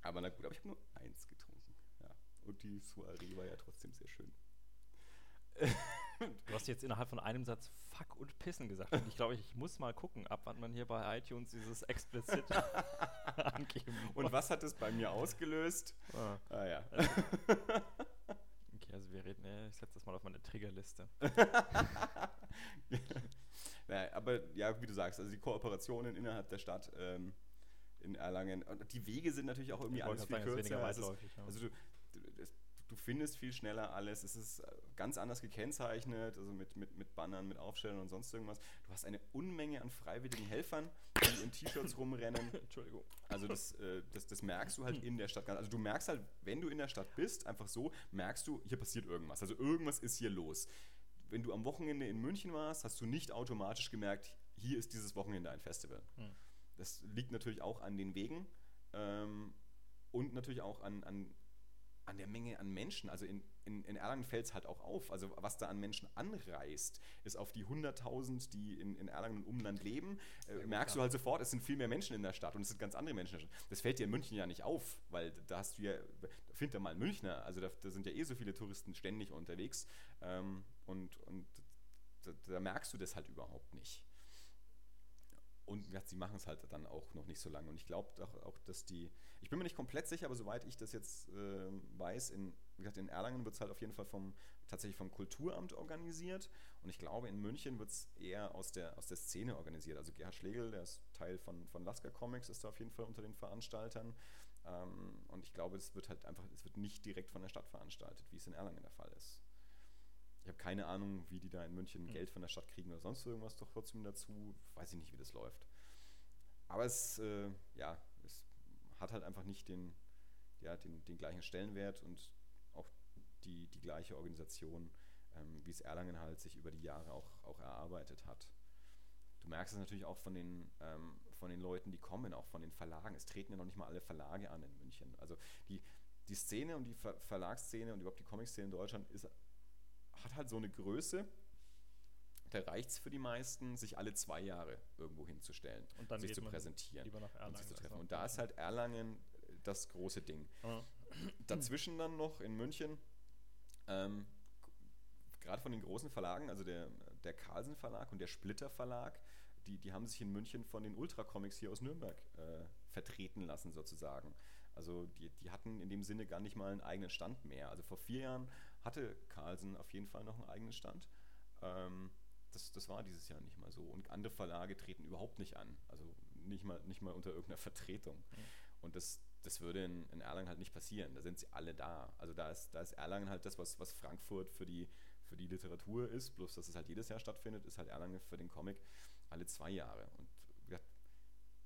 aber na gut, aber ich habe nur eins getrunken. Ja. Und die Soiree war ja trotzdem sehr schön. Du hast jetzt innerhalb von einem Satz Fuck und Pissen gesagt. Und ich glaube, ich muss mal gucken, ab wann man hier bei iTunes dieses explizit [LAUGHS] angeben Und muss. was hat es bei mir ausgelöst? Ah, Ah ja. okay, also wir reden, äh, ich setze das mal auf meine Triggerliste. [LAUGHS] naja, aber ja, wie du sagst, also die Kooperationen innerhalb der Stadt ähm, in Erlangen, und die Wege sind natürlich auch irgendwie alles viel kürzer. Es weitläufig. ja. also du, du, es- du findest viel schneller alles, es ist äh, ganz anders gekennzeichnet, also mit, mit, mit Bannern, mit Aufstellern und sonst irgendwas. Du hast eine Unmenge an freiwilligen Helfern, die in T-Shirts [LAUGHS] rumrennen. Entschuldigung. Also das, äh, das, das merkst du halt in der Stadt. Also du merkst halt, wenn du in der Stadt bist, einfach so, merkst du, hier passiert irgendwas. Also irgendwas ist hier los. Wenn du am Wochenende in München warst, hast du nicht automatisch gemerkt, hier ist dieses Wochenende ein Festival. Hm. Das liegt natürlich auch an den Wegen ähm, und natürlich auch an, an, an der Menge an Menschen. Also in, in, in Erlangen fällt es halt auch auf. Also was da an Menschen anreist, ist auf die 100.000, die in, in Erlangen und Umland leben, äh, merkst ja. du halt sofort, es sind viel mehr Menschen in der Stadt und es sind ganz andere Menschen in der Stadt. Das fällt dir in München ja nicht auf, weil da hast du ja, find da mal Münchner, also da, da sind ja eh so viele Touristen ständig unterwegs ähm, und, und da, da merkst du das halt überhaupt nicht. Und ja, sie machen es halt dann auch noch nicht so lange. Und ich glaube auch, auch, dass die, ich bin mir nicht komplett sicher, aber soweit ich das jetzt äh, weiß, in, wie gesagt, in Erlangen wird es halt auf jeden Fall vom, tatsächlich vom Kulturamt organisiert. Und ich glaube, in München wird es eher aus der, aus der Szene organisiert. Also Gerhard Schlegel, der ist Teil von, von Lasker Comics, ist da auf jeden Fall unter den Veranstaltern. Ähm, und ich glaube, es wird halt einfach, es wird nicht direkt von der Stadt veranstaltet, wie es in Erlangen der Fall ist. Ich habe keine Ahnung, wie die da in München Hm. Geld von der Stadt kriegen oder sonst irgendwas doch trotzdem dazu. Weiß ich nicht, wie das läuft. Aber es, äh, ja, es hat halt einfach nicht den, ja, den, den gleichen Stellenwert und auch die, die gleiche Organisation, ähm, wie es Erlangen halt sich über die Jahre auch, auch erarbeitet hat. Du merkst es natürlich auch von den, ähm, von den Leuten, die kommen, auch von den Verlagen. Es treten ja noch nicht mal alle Verlage an in München. Also die, die Szene und die Ver Verlagsszene und überhaupt die Comic-Szene in Deutschland ist, hat halt so eine Größe, da reicht es für die meisten, sich alle zwei Jahre irgendwo hinzustellen, Und dann sich zu präsentieren Lieber nach und sich zu treffen. Und da ist halt Erlangen das große Ding. Ah, Dazwischen dann noch in München, ähm, gerade von den großen Verlagen, also der, der Carlsen Verlag und der Splitter Verlag, die, die haben sich in München von den Ultra Comics hier aus Nürnberg äh, vertreten lassen sozusagen. Also die, die hatten in dem Sinne gar nicht mal einen eigenen Stand mehr. Also vor vier Jahren hatte Carlsen auf jeden Fall noch einen eigenen Stand. Ähm, das, das war dieses Jahr nicht mal so. Und andere Verlage treten überhaupt nicht an. Also nicht mal, nicht mal unter irgendeiner Vertretung. Mhm. Und das, das würde in, in Erlangen halt nicht passieren. Da sind sie alle da. Also da ist, da ist Erlangen halt das, was, was Frankfurt für die, für die Literatur ist, bloß dass es halt jedes Jahr stattfindet, ist halt Erlangen für den Comic alle zwei Jahre. Und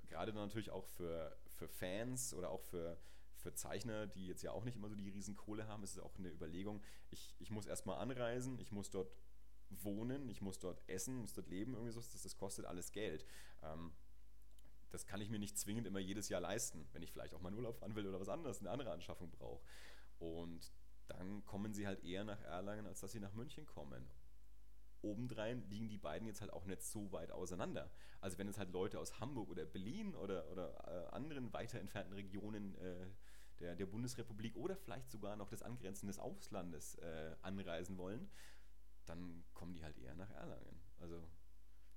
gerade dann natürlich auch für, für Fans oder auch für, für Zeichner, die jetzt ja auch nicht immer so die Riesenkohle haben, ist es auch eine Überlegung, ich, ich muss erstmal anreisen, ich muss dort wohnen, ich muss dort essen, muss dort leben, irgendwie so, das, das kostet alles Geld. Ähm, das kann ich mir nicht zwingend immer jedes Jahr leisten, wenn ich vielleicht auch mal einen Urlaub fahren will oder was anderes, eine andere Anschaffung brauche. Und dann kommen sie halt eher nach Erlangen, als dass sie nach München kommen. Obendrein liegen die beiden jetzt halt auch nicht so weit auseinander. Also wenn es halt Leute aus Hamburg oder Berlin oder, oder äh, anderen weiter entfernten Regionen äh, der, der Bundesrepublik oder vielleicht sogar noch des angrenzenden Auslandes äh, anreisen wollen, dann kommen die halt eher nach Erlangen. Also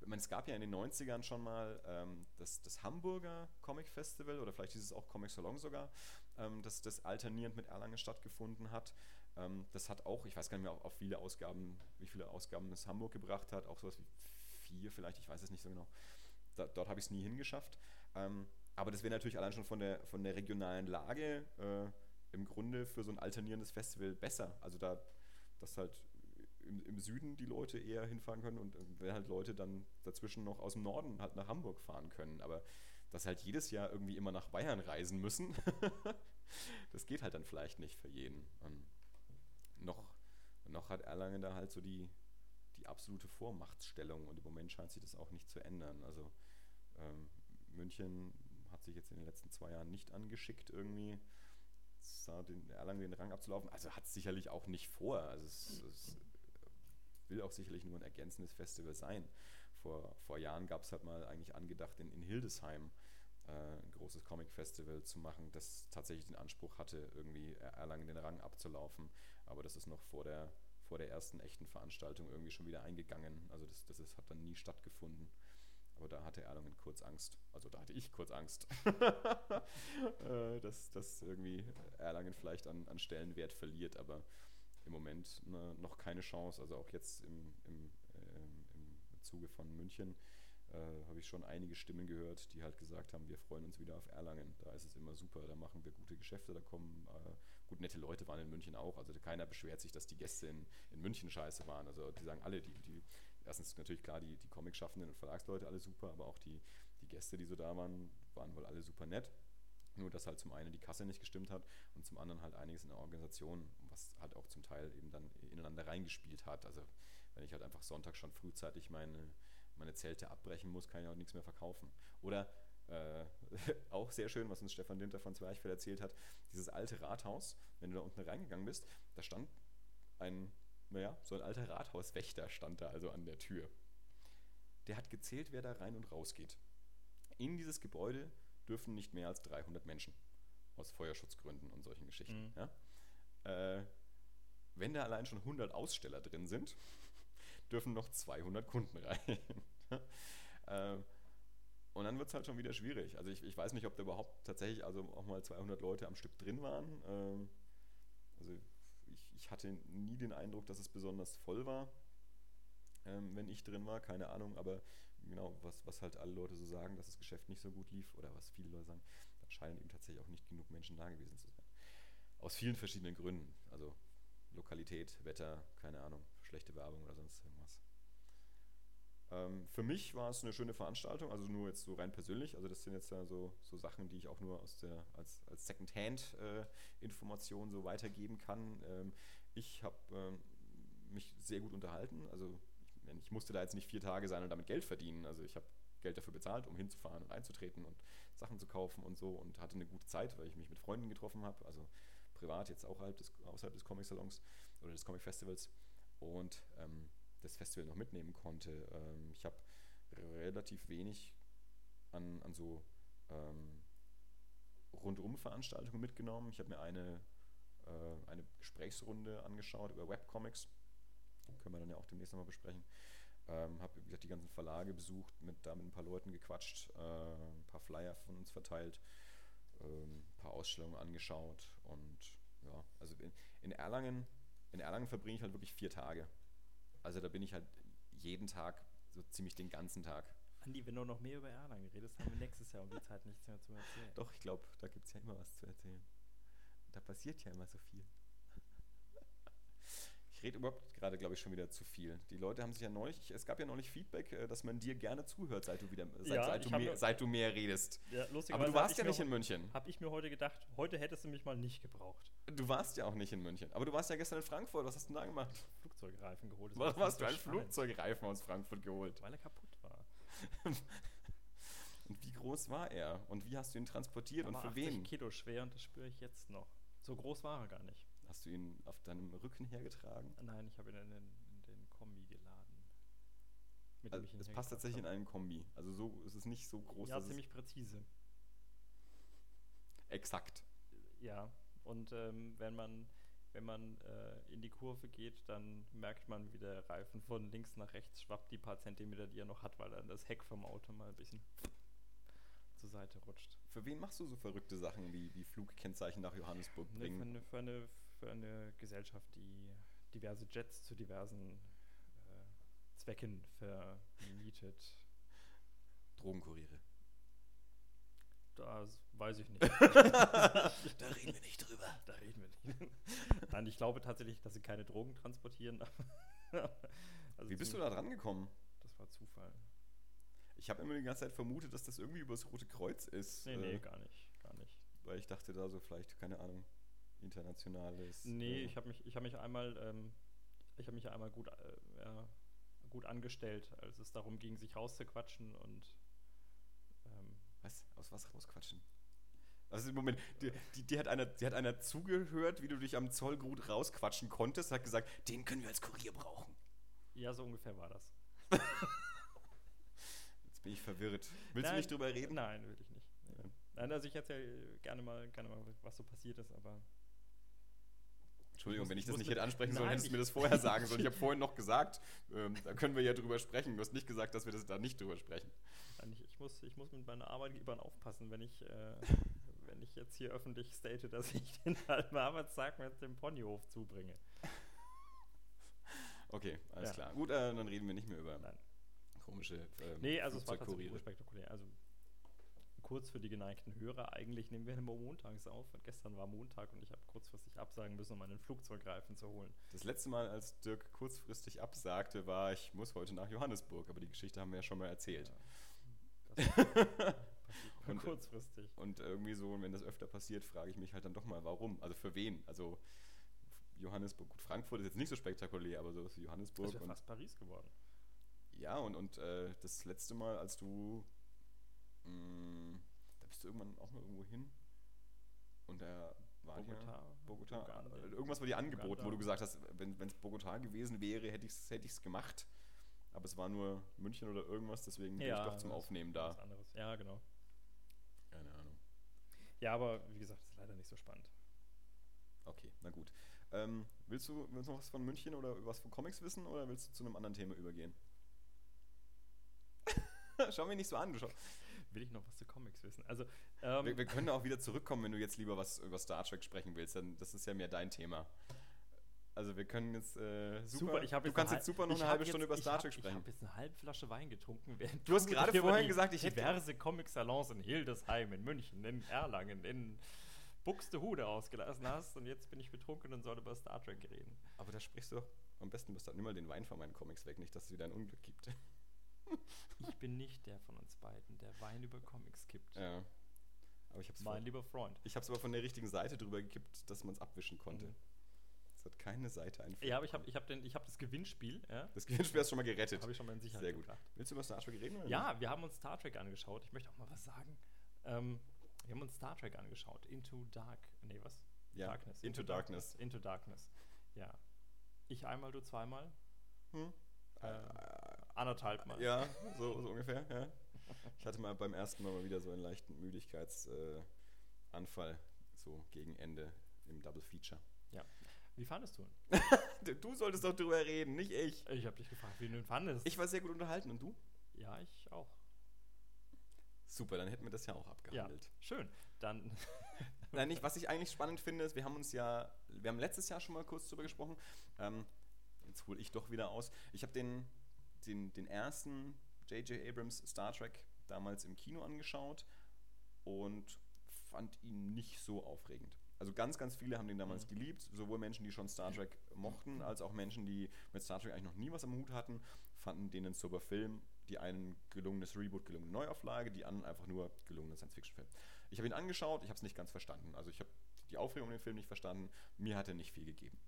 ich meine, es gab ja in den 90ern schon mal ähm, das, das Hamburger Comic Festival oder vielleicht ist es auch Comic Salon sogar, ähm, das, das alternierend mit Erlangen stattgefunden hat. Ähm, das hat auch, ich weiß gar nicht mehr, auf viele Ausgaben, wie viele Ausgaben es Hamburg gebracht hat, auch sowas wie vier vielleicht, ich weiß es nicht so genau. Da, dort habe ich es nie hingeschafft. Ähm, aber das wäre natürlich allein schon von der, von der regionalen Lage äh, im Grunde für so ein alternierendes Festival besser. Also da, dass halt im, im, Süden die Leute eher hinfahren können und äh, wenn halt Leute dann dazwischen noch aus dem Norden halt nach Hamburg fahren können. Aber dass halt jedes Jahr irgendwie immer nach Bayern reisen müssen, [LAUGHS] das geht halt dann vielleicht nicht für jeden. Und noch, noch hat Erlangen da halt so die, die absolute Vormachtstellung und im Moment scheint sich das auch nicht zu ändern. Also ähm, München hat sich jetzt in den letzten zwei Jahren nicht angeschickt, irgendwie den Erlangen den Rang abzulaufen. Also hat es sicherlich auch nicht vor. Also es, es will auch sicherlich nur ein ergänzendes Festival sein. Vor, vor Jahren gab es halt mal eigentlich angedacht, in, in Hildesheim äh, ein großes Comic-Festival zu machen, das tatsächlich den Anspruch hatte, irgendwie Erlangen den Rang abzulaufen. Aber das ist noch vor der, vor der ersten echten Veranstaltung irgendwie schon wieder eingegangen. Also das, das ist, hat dann nie stattgefunden. Aber da hatte Erlangen kurz Angst. Also da hatte ich kurz Angst, [LAUGHS] äh, dass, dass irgendwie Erlangen vielleicht an, an Stellenwert verliert. Aber im Moment ne, noch keine Chance. Also auch jetzt im, im, äh, im Zuge von München äh, habe ich schon einige Stimmen gehört, die halt gesagt haben, wir freuen uns wieder auf Erlangen. Da ist es immer super, da machen wir gute Geschäfte, da kommen äh, gut nette Leute waren in München auch. Also keiner beschwert sich, dass die Gäste in, in München scheiße waren. Also die sagen alle, die, die erstens natürlich klar die, die Comic-Schaffenden und Verlagsleute alle super, aber auch die, die Gäste, die so da waren, waren wohl alle super nett. Nur, dass halt zum einen die Kasse nicht gestimmt hat und zum anderen halt einiges in der Organisation, was halt auch zum Teil eben dann ineinander reingespielt hat. Also wenn ich halt einfach Sonntag schon frühzeitig meine, meine Zelte abbrechen muss, kann ich auch nichts mehr verkaufen. Oder äh, [LAUGHS] auch sehr schön, was uns Stefan Dinter von Zwerchfell erzählt hat, dieses alte Rathaus, wenn du da unten reingegangen bist, da stand ein, naja, so ein alter Rathauswächter stand da also an der Tür. Der hat gezählt, wer da rein und raus geht. In dieses Gebäude dürfen nicht mehr als 300 Menschen. Aus Feuerschutzgründen und solchen Geschichten. Mhm. Ja? Äh, wenn da allein schon 100 Aussteller drin sind, [LAUGHS] dürfen noch 200 Kunden rein. äh, und dann wird es halt schon wieder schwierig. Also ich, ich, weiß nicht, ob da überhaupt tatsächlich also auch mal 200 Leute am Stück drin waren. Ähm, also ich, hatte nie den Eindruck, dass es besonders voll war, ähm, wenn ich drin war. Keine Ahnung, aber genau, was, was halt alle Leute so sagen, dass das Geschäft nicht so gut lief oder was viele Leute sagen, da scheinen eben tatsächlich auch nicht genug Menschen da gewesen zu sein. Aus vielen verschiedenen Gründen. Also Lokalität, Wetter, keine Ahnung, schlechte Werbung oder sonst irgendwas. Ähm, für mich war es eine schöne Veranstaltung, also nur jetzt so rein persönlich. Also das sind jetzt ja so, so Sachen, die ich auch nur aus der, als, als Second-Hand-Information äh, so weitergeben kann. Ähm, ich habe ähm, mich sehr gut unterhalten. Also ich musste da jetzt nicht vier Tage sein und damit Geld verdienen. Also ich habe Geld dafür bezahlt, um hinzufahren und einzutreten und Sachen zu kaufen und so und hatte eine gute Zeit, weil ich mich mit Freunden getroffen habe, also privat jetzt auch außerhalb des, außerhalb des Comic-Salons oder des Comic-Festivals und ähm, das Festival noch mitnehmen konnte. Ähm, ich habe relativ wenig an, an so ähm, Rundum-Veranstaltungen mitgenommen. Ich habe mir eine, äh, eine Gesprächsrunde angeschaut über Webcomics können wir dann ja auch demnächst nochmal besprechen. Ähm, habe wie gesagt die ganzen Verlage besucht, mit da mit ein paar Leuten gequatscht, äh, ein paar Flyer von uns verteilt, äh, ein paar Ausstellungen angeschaut und ja, also in, in Erlangen, in Erlangen verbringe ich halt wirklich vier Tage. Also da bin ich halt jeden Tag, so ziemlich den ganzen Tag. Andi, wenn du noch mehr über Erlangen redest, haben wir nächstes Jahr um die Zeit nichts mehr zu erzählen. Doch, ich glaube, da gibt es ja immer was zu erzählen. Da passiert ja immer so viel rede überhaupt gerade, glaube ich, schon wieder zu viel. Die Leute haben sich ja neulich, ich, es gab ja neulich Feedback, äh, dass man dir gerne zuhört, seit du wieder, seit, ja, seit, du, mehr, seit du mehr redest. Ja, Aber du warst ja nicht in München. Habe ich mir heute gedacht, heute hättest du mich mal nicht gebraucht. Du warst ja auch nicht in München. Aber du warst ja gestern in Frankfurt. Was hast du denn da gemacht? Flugzeugreifen geholt. Warum hast du einen Flugzeugreifen aus Frankfurt geholt? Weil er kaputt war. [LAUGHS] Und wie groß war er? Und wie hast du ihn transportiert Er und war für 80 wen? Kilo schwer und das spüre ich jetzt noch. So groß war er gar nicht. Hast du ihn auf deinem Rücken hergetragen? Nein, ich habe ihn in den, in den Kombi geladen. Also, es passt tatsächlich in habe. einen Kombi. Also so ist es nicht so groß, Ja, ziemlich präzise. exakt. Ja, und ähm, wenn man, wenn man äh, in die Kurve geht, dann merkt man, wie der Reifen von links nach rechts schwappt, die paar Zentimeter, die er noch hat, weil dann das Heck vom Auto mal ein bisschen zur Seite rutscht. Für wen machst du so verrückte Sachen wie, wie Flugkennzeichen nach Johannesburg Ne, für, bringen? eine, für, eine, für eine Gesellschaft, die diverse Jets zu diversen äh, Zwecken vermietet. Drogenkuriere. Das weiß ich nicht. [LAUGHS] da reden wir nicht drüber. Da reden wir nicht. Nein, ich glaube tatsächlich, dass sie keine Drogen transportieren. [LAUGHS] also Wie bist du da dran gekommen? Das war Zufall. Ich habe immer die ganze Zeit vermutet, dass das irgendwie übers Rote Kreuz ist. Nee, äh, nee, gar nicht. Gar nicht. Weil ich dachte da so vielleicht, keine Ahnung, internationales. Nee, äh, ich habe mich, ich hab mich einmal, ähm, ich habe mich einmal gut, äh, ja, gut angestellt, als es darum ging, sich rauszuquatschen und ähm, Was? Aus was rausquatschen? Also im Moment, die, die, die, hat einer, die hat einer zugehört, wie du dich am Zollgut rausquatschen konntest, hat gesagt, den können wir als Kurier brauchen. ja, so ungefähr war das. [LAUGHS] Jetzt bin ich verwirrt. Willst du Nein, nicht drüber reden? Nein, will ich nicht. Nein, also ich erzähle gerne mal, gerne mal, was so passiert ist, aber Entschuldigung, wenn ich das nicht hätte ansprechen sollen, hättest du mir das vorher [LAUGHS] sagen sollen. Ich habe vorhin noch gesagt, ähm, da können wir ja drüber sprechen. Du hast nicht gesagt, dass wir das da nicht drüber sprechen. Ich, muss, ich muss mit meinen Arbeitgebern aufpassen, wenn ich, äh, wenn ich jetzt hier öffentlich state, dass ich [LAUGHS] den halben Arbeitstag mit dem Ponyhof zubringe. Okay, alles Ja. klar. Gut, äh, dann reden wir nicht mehr über Nein. komische ähm, Nee, also es war tatsächlich spektakulär. Also kurz für die geneigten Hörer, eigentlich nehmen wir immer montags auf und gestern war Montag und ich habe kurzfristig absagen müssen, um meinen Flugzeugreifen zu holen. Das letzte Mal, als Dirk kurzfristig absagte, war, ich muss heute nach Johannesburg, aber die Geschichte haben wir ja schon mal erzählt. Ja, [LAUGHS] Und- kurzfristig. Und irgendwie so, wenn das öfter passiert, frage ich mich halt dann doch mal, warum? Also für wen? Also Johannesburg, gut, Frankfurt ist jetzt nicht so spektakulär, aber sowas wie Johannesburg. Das wäre Und, fast Paris geworden. ja, und, und äh, das letzte Mal, als du, mh, da bist du irgendwann auch mal irgendwo hin und da war ja Bogotá, Bogota, Uganda. äh, irgendwas war dir angeboten, wo du gesagt hast, wenn es Bogotá gewesen wäre, hätte ich es hätte ich's gemacht. Aber es war nur München oder irgendwas, deswegen bin ich doch zum Aufnehmen da. Was anderes. Ja, genau. Keine Ahnung. Ja, aber wie gesagt, das ist leider nicht so spannend. Okay, na gut. Ähm, willst, du, willst du noch was von München oder was von Comics wissen oder willst du zu einem anderen Thema übergehen? [LAUGHS] Schau mich nicht so an. Du schau. Will ich noch was zu Comics wissen? Also, ähm, Wir, wir können auch wieder zurückkommen, wenn du jetzt lieber was über Star Trek sprechen willst. Dann, das ist ja mehr dein Thema. Also wir können jetzt äh, super, ich hab du jetzt kannst jetzt super noch ich eine halbe Stunde jetzt- über ich Star Trek Ich sprechen. habe jetzt eine halbe Flasche Wein getrunken. Während Du hast gerade vorhin gesagt, ich hätte- diverse Comic-Salons in Hildesheim, in München, in Erlangen, in Buxtehude ausgelassen hast und jetzt bin ich betrunken und soll über Star Trek reden. Aber da sprichst du doch am besten bis dann nimm mal den Wein von meinen Comics weg, nicht, dass es wieder ein Unglück gibt. [LAUGHS] Ich bin nicht der von uns beiden, der Wein über Comics kippt. ja. Aber ich habe es Mein lieber Freund. ich hab's aber von der richtigen Seite drüber gekippt, dass man es abwischen konnte. Mhm. Es hat keine Seite einführen. Ja, aber ich habe ich hab den- ich hab das Gewinnspiel, ja, Das Gewinnspiel hast du schon mal gerettet. habe ich schon mal in Sicherheit Sehr gut. gebracht. Willst du über Star Trek reden? Oder Ja, wir haben uns Star Trek angeschaut. Ich möchte auch mal was sagen. Ähm, wir haben uns Star Trek angeschaut. Into Dark. Nee, was? Ja, Darkness. Into Darkness. Into Darkness. Ja. Ich einmal, du zweimal. Hm? Äh, anderthalb Mal. Ja, so, so ungefähr, ja. Ich hatte mal beim ersten Mal mal wieder so einen leichten Müdigkeitsanfall, äh, so gegen Ende im Double Feature. Wie fandest du ihn? [LAUGHS] Du- solltest doch drüber reden, nicht ich. Ich habe dich gefragt, wie du ihn fandest. Ich war sehr gut unterhalten und du? ja, ich auch. Super, dann hätten wir das ja auch abgehandelt. Schön. Dann. [LAUGHS] Nein, nicht, was ich eigentlich spannend finde, ist, wir haben uns ja, wir haben letztes Jahr schon mal kurz drüber gesprochen. Ähm, jetzt hole ich doch wieder aus. Ich habe den, den, den ersten J.J. Abrams Star Trek damals im Kino angeschaut und fand ihn nicht so aufregend. Also ganz, ganz viele haben den damals Mhm. geliebt, sowohl Menschen, die schon Star Trek mochten, als auch Menschen, die mit Star Trek eigentlich noch nie was am Hut hatten, fanden den einen super Film. Die einen gelungenes Reboot, gelungene Neuauflage, die anderen einfach nur gelungenen Science-Fiction-Film. Ich habe ihn angeschaut, ich habe es nicht ganz verstanden. Also ich habe die Aufregung um den Film nicht verstanden. Mir hat er nicht viel gegeben.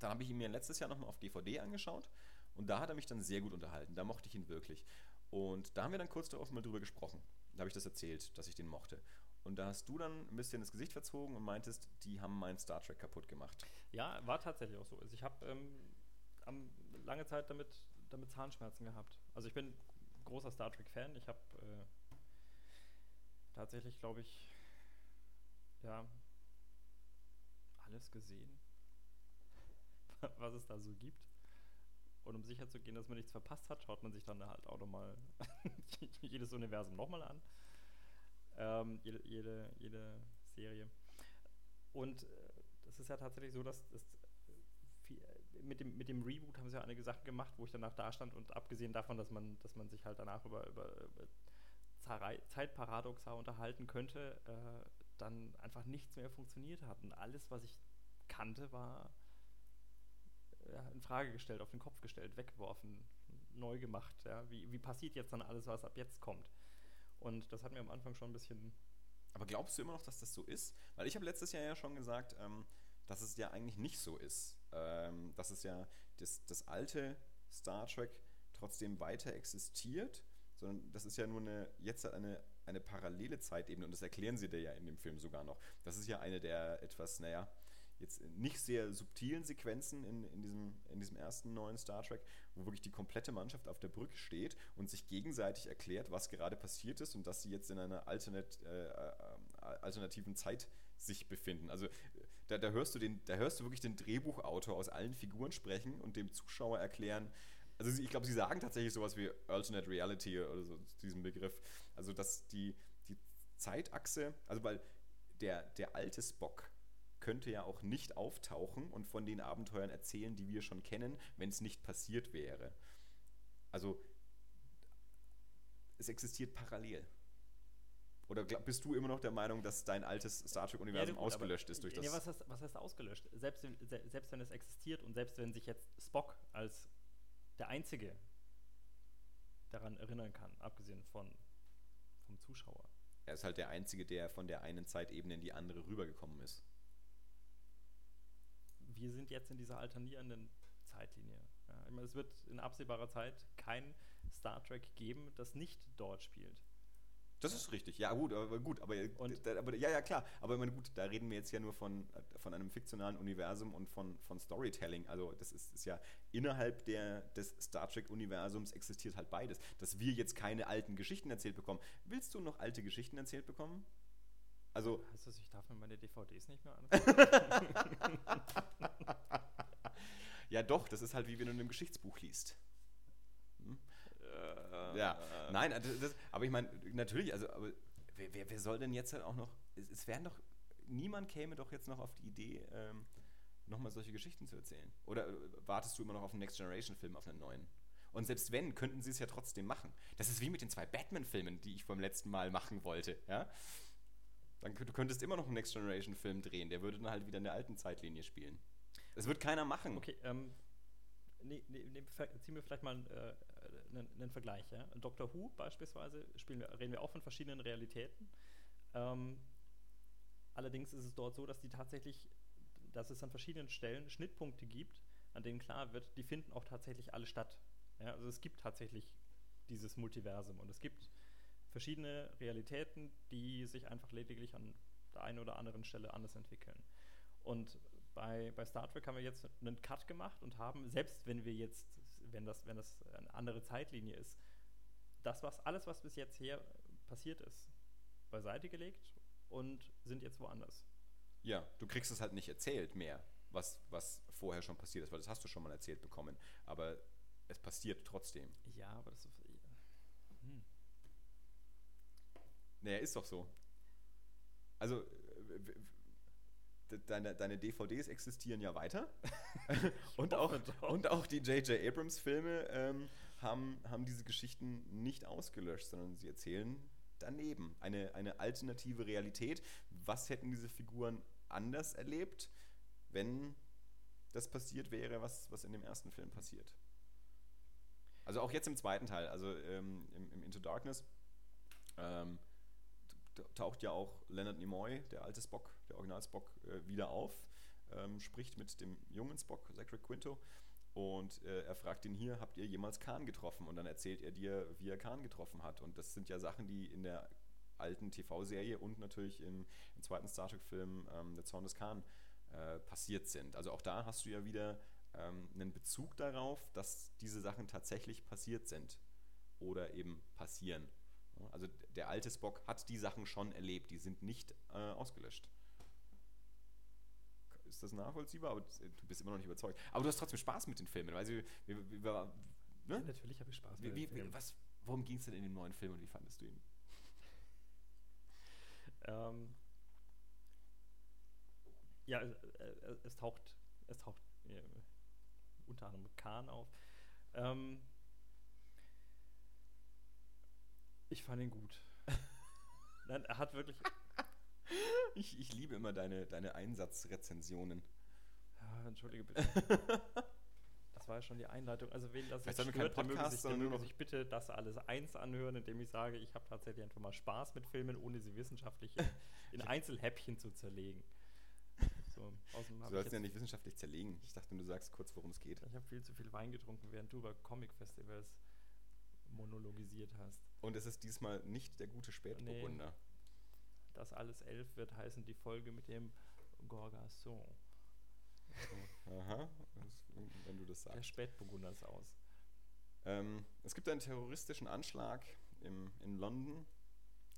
Dann habe ich ihn mir letztes Jahr nochmal auf DVD angeschaut und da hat er mich dann sehr gut unterhalten. Da mochte ich ihn wirklich. Und da haben wir dann kurz darauf mal drüber gesprochen. Da habe ich das erzählt, dass ich den mochte. Und da hast du dann ein bisschen das Gesicht verzogen und meintest, die haben mein Star Trek kaputt gemacht. Ja, war tatsächlich auch so. Also ich habe ähm, lange Zeit damit, damit Zahnschmerzen gehabt. Also ich bin großer Star Trek-Fan. Ich habe äh, tatsächlich, glaube ich, ja, alles gesehen, [LAUGHS] was es da so gibt. Und um sicher zu gehen, dass man nichts verpasst hat, schaut man sich dann halt auch nochmal [LAUGHS] jedes Universum nochmal an. Ähm, jede, jede, jede Serie. Und äh, das ist ja tatsächlich so, dass das viel, mit, dem, mit dem Reboot haben sie ja einige Sachen gemacht, wo ich danach da stand und abgesehen davon, dass man, dass man sich halt danach über, über, über Zeitparadoxa unterhalten könnte, äh, dann einfach nichts mehr funktioniert hat. Und alles, was ich kannte, war ja, in Frage gestellt, auf den Kopf gestellt, weggeworfen, neu gemacht. Ja? Wie, wie passiert jetzt dann alles, was ab jetzt kommt? Und das hat mir am Anfang schon ein bisschen. Aber glaubst du immer noch, dass das so ist? Weil ich habe letztes Jahr ja schon gesagt, ähm, dass es ja eigentlich nicht so ist. Ähm, dass es ja das, das alte Star Trek trotzdem weiter existiert, sondern das ist ja nur eine, jetzt eine, eine parallele Zeitebene und das erklären sie dir ja in dem Film sogar noch. Das ist ja eine der etwas, naja, jetzt nicht sehr subtilen Sequenzen in, in, diesem, in diesem ersten neuen Star Trek, wo wirklich die komplette Mannschaft auf der Brücke steht und sich gegenseitig erklärt, was gerade passiert ist und dass sie jetzt in einer Alternat, äh, äh, alternativen Zeit sich befinden. Also da, da, hörst du den, da hörst du wirklich den Drehbuchautor aus allen Figuren sprechen und dem Zuschauer erklären, also ich glaube, sie sagen tatsächlich sowas wie Alternate Reality oder so diesen Begriff. Also dass die, die Zeitachse, also weil der, der alte Spock könnte ja auch nicht auftauchen und von den Abenteuern erzählen, die wir schon kennen, wenn es nicht passiert wäre. Also es existiert parallel. Oder bist du immer noch der Meinung, dass dein altes Star Trek-Universum ja, ausgelöscht ist durch das? Ja, was heißt, was heißt ausgelöscht? Selbst, selbst wenn es existiert und selbst wenn sich jetzt Spock als der Einzige daran erinnern kann, abgesehen von, vom Zuschauer. Er ist halt der Einzige, der von der einen Zeitebene in die andere rübergekommen ist wir sind jetzt in dieser alternierenden Zeitlinie. Ja, ich meine, es wird in absehbarer Zeit kein Star Trek geben, das nicht dort spielt. Das ist richtig, ja gut, aber gut, aber, da, aber ja, ja klar, aber meine, gut, da reden wir jetzt ja nur von, von einem fiktionalen Universum und von, von Storytelling. Also das ist, ist ja innerhalb der, des Star Trek-Universums existiert halt beides. Dass wir jetzt keine alten Geschichten erzählt bekommen. Willst du noch alte Geschichten erzählt bekommen? Also. Heißt das, ich darf mir meine DVDs nicht mehr angucken? [LAUGHS] ja, doch, das ist halt wie wenn du in einem Geschichtsbuch liest. Hm? Äh, ja, nein, das, das, aber ich meine, natürlich, also, aber wer, wer, wer, soll denn jetzt halt auch noch. Es, es wären doch. Niemand käme doch jetzt noch auf die Idee, ähm, nochmal solche Geschichten zu erzählen. Oder äh, wartest du immer noch auf einen Next Generation-Film, auf einen neuen? Und selbst wenn, könnten sie es ja trotzdem machen. Das ist wie mit den zwei Batman-Filmen, die ich beim letzten Mal machen wollte. Ja? Dann, du könntest immer noch einen Next Generation Film drehen, der würde dann halt wieder in der alten Zeitlinie spielen. Das wird keiner machen. Okay, ähm, nee, nee, nee, ziehen wir vielleicht mal äh, einen, einen, Vergleich. Ja? Doctor Who beispielsweise spielen reden wir auch von verschiedenen Realitäten. Ähm, allerdings ist es dort so, dass die tatsächlich, dass es an verschiedenen Stellen Schnittpunkte gibt, an denen klar wird, die finden auch tatsächlich alle statt. Ja? Also es gibt tatsächlich dieses Multiversum und es gibt verschiedene Realitäten, die sich einfach lediglich an der einen oder anderen Stelle anders entwickeln. Und bei, bei Star Trek haben wir jetzt einen Cut gemacht und haben, selbst wenn wir jetzt, wenn das, wenn das eine andere Zeitlinie ist, das, was alles, was bis jetzt hier passiert ist, beiseite gelegt und sind jetzt woanders. Ja, du kriegst es halt nicht erzählt mehr, was, was vorher schon passiert ist, weil das hast du schon mal erzählt bekommen. Aber es passiert trotzdem. Ja, aber das ist Naja, ist doch so. Also, deine, deine DVDs existieren ja weiter. [LAUGHS] und, auch, und auch die J.J. Abrams-Filme ähm, haben, haben diese Geschichten nicht ausgelöscht, sondern sie erzählen daneben. Eine, eine alternative Realität. Was hätten diese Figuren anders erlebt, wenn das passiert wäre, was, was in dem ersten Film passiert? Also auch jetzt im zweiten Teil, also ähm, im, im, Into Darkness. Ähm, taucht ja auch Leonard Nimoy, der alte Spock, der Original Spock, äh, wieder auf, ähm, spricht mit dem jungen Spock, Zachary Quinto, und äh, er fragt ihn hier, habt ihr jemals Khan getroffen? Und dann erzählt er dir, wie er Khan getroffen hat. Und das sind ja Sachen, die in der alten TV-Serie und natürlich im, im zweiten Star Trek-Film ähm, Der Zorn des Khan äh, passiert sind. Also auch da hast du ja wieder ähm, einen Bezug darauf, dass diese Sachen tatsächlich passiert sind oder eben passieren. Also der alte Spock hat die Sachen schon erlebt, die sind nicht äh, ausgelöscht. Ist das nachvollziehbar? Aber du bist immer noch nicht überzeugt. Aber du hast trotzdem Spaß mit den Filmen. Also, wir, wir, wir, ne? ja, natürlich habe ich Spaß mit wie, den Filmen. Was, worum ging es denn in dem neuen Film und wie fandest du ihn? Ähm, ja, es, äh, es, taucht, es taucht äh, unter anderem Khan auf. Ähm, ich fand ihn gut. [LAUGHS] Nein, er hat wirklich. [LAUGHS] ich, ich liebe immer deine, deine Einsatzrezensionen. Ja, entschuldige bitte. [LAUGHS] das war ja schon die Einleitung. Also wen das jetzt stört, der möge sich, der möge sich bitte das alles eins anhören, indem ich sage, ich habe tatsächlich einfach mal Spaß mit Filmen, ohne sie wissenschaftlich in, in Einzelhäppchen zu zerlegen. So, du sollst ja nicht wissenschaftlich zerlegen. Ich dachte, du sagst kurz, worum es geht. Ich habe viel zu viel Wein getrunken, während du über Comic-Festivals monologisiert hast. Und es ist diesmal nicht der gute Spätburgunder. Nee, das alles elf wird heißen die Folge mit dem Gorgasson. Aha, wenn du das sagst. Der Spätburgunder ist aus. Ähm, es gibt einen terroristischen Anschlag im, in London.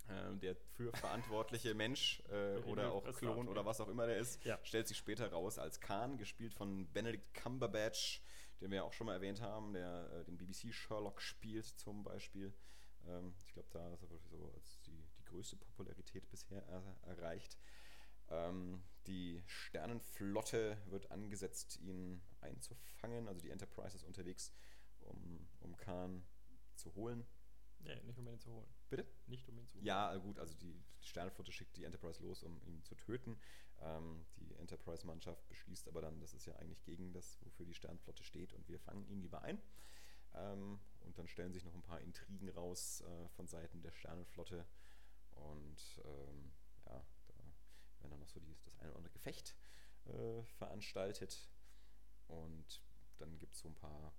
Äh, der für verantwortliche [LAUGHS] Mensch äh, oder auch Klon oder was auch immer der ist, ja. stellt sich später raus als Khan, gespielt von Benedict Cumberbatch, den wir ja auch schon mal erwähnt haben, der äh, den BBC Sherlock spielt zum Beispiel. Ähm, ich glaube, da ist er wirklich so als die, die größte Popularität bisher er, erreicht. Ähm, die Sternenflotte wird angesetzt, ihn einzufangen. Also die Enterprise ist unterwegs, um, um Khan zu holen. Ja, nicht um ihn zu holen. Bitte? Nicht um ihn zu holen. Ja, gut, also die, die Sternenflotte schickt die Enterprise los, um ihn zu töten. Ähm, die Enterprise-Mannschaft beschließt aber dann, das ist ja eigentlich gegen das, wofür die Sternenflotte steht und wir fangen ihn lieber ein. Ähm, und dann stellen sich noch ein paar Intrigen raus äh, von Seiten der Sternenflotte. Und ähm, ja, da werden dann noch so die, das eine oder andere Gefecht äh, veranstaltet. Und dann gibt es so ein paar,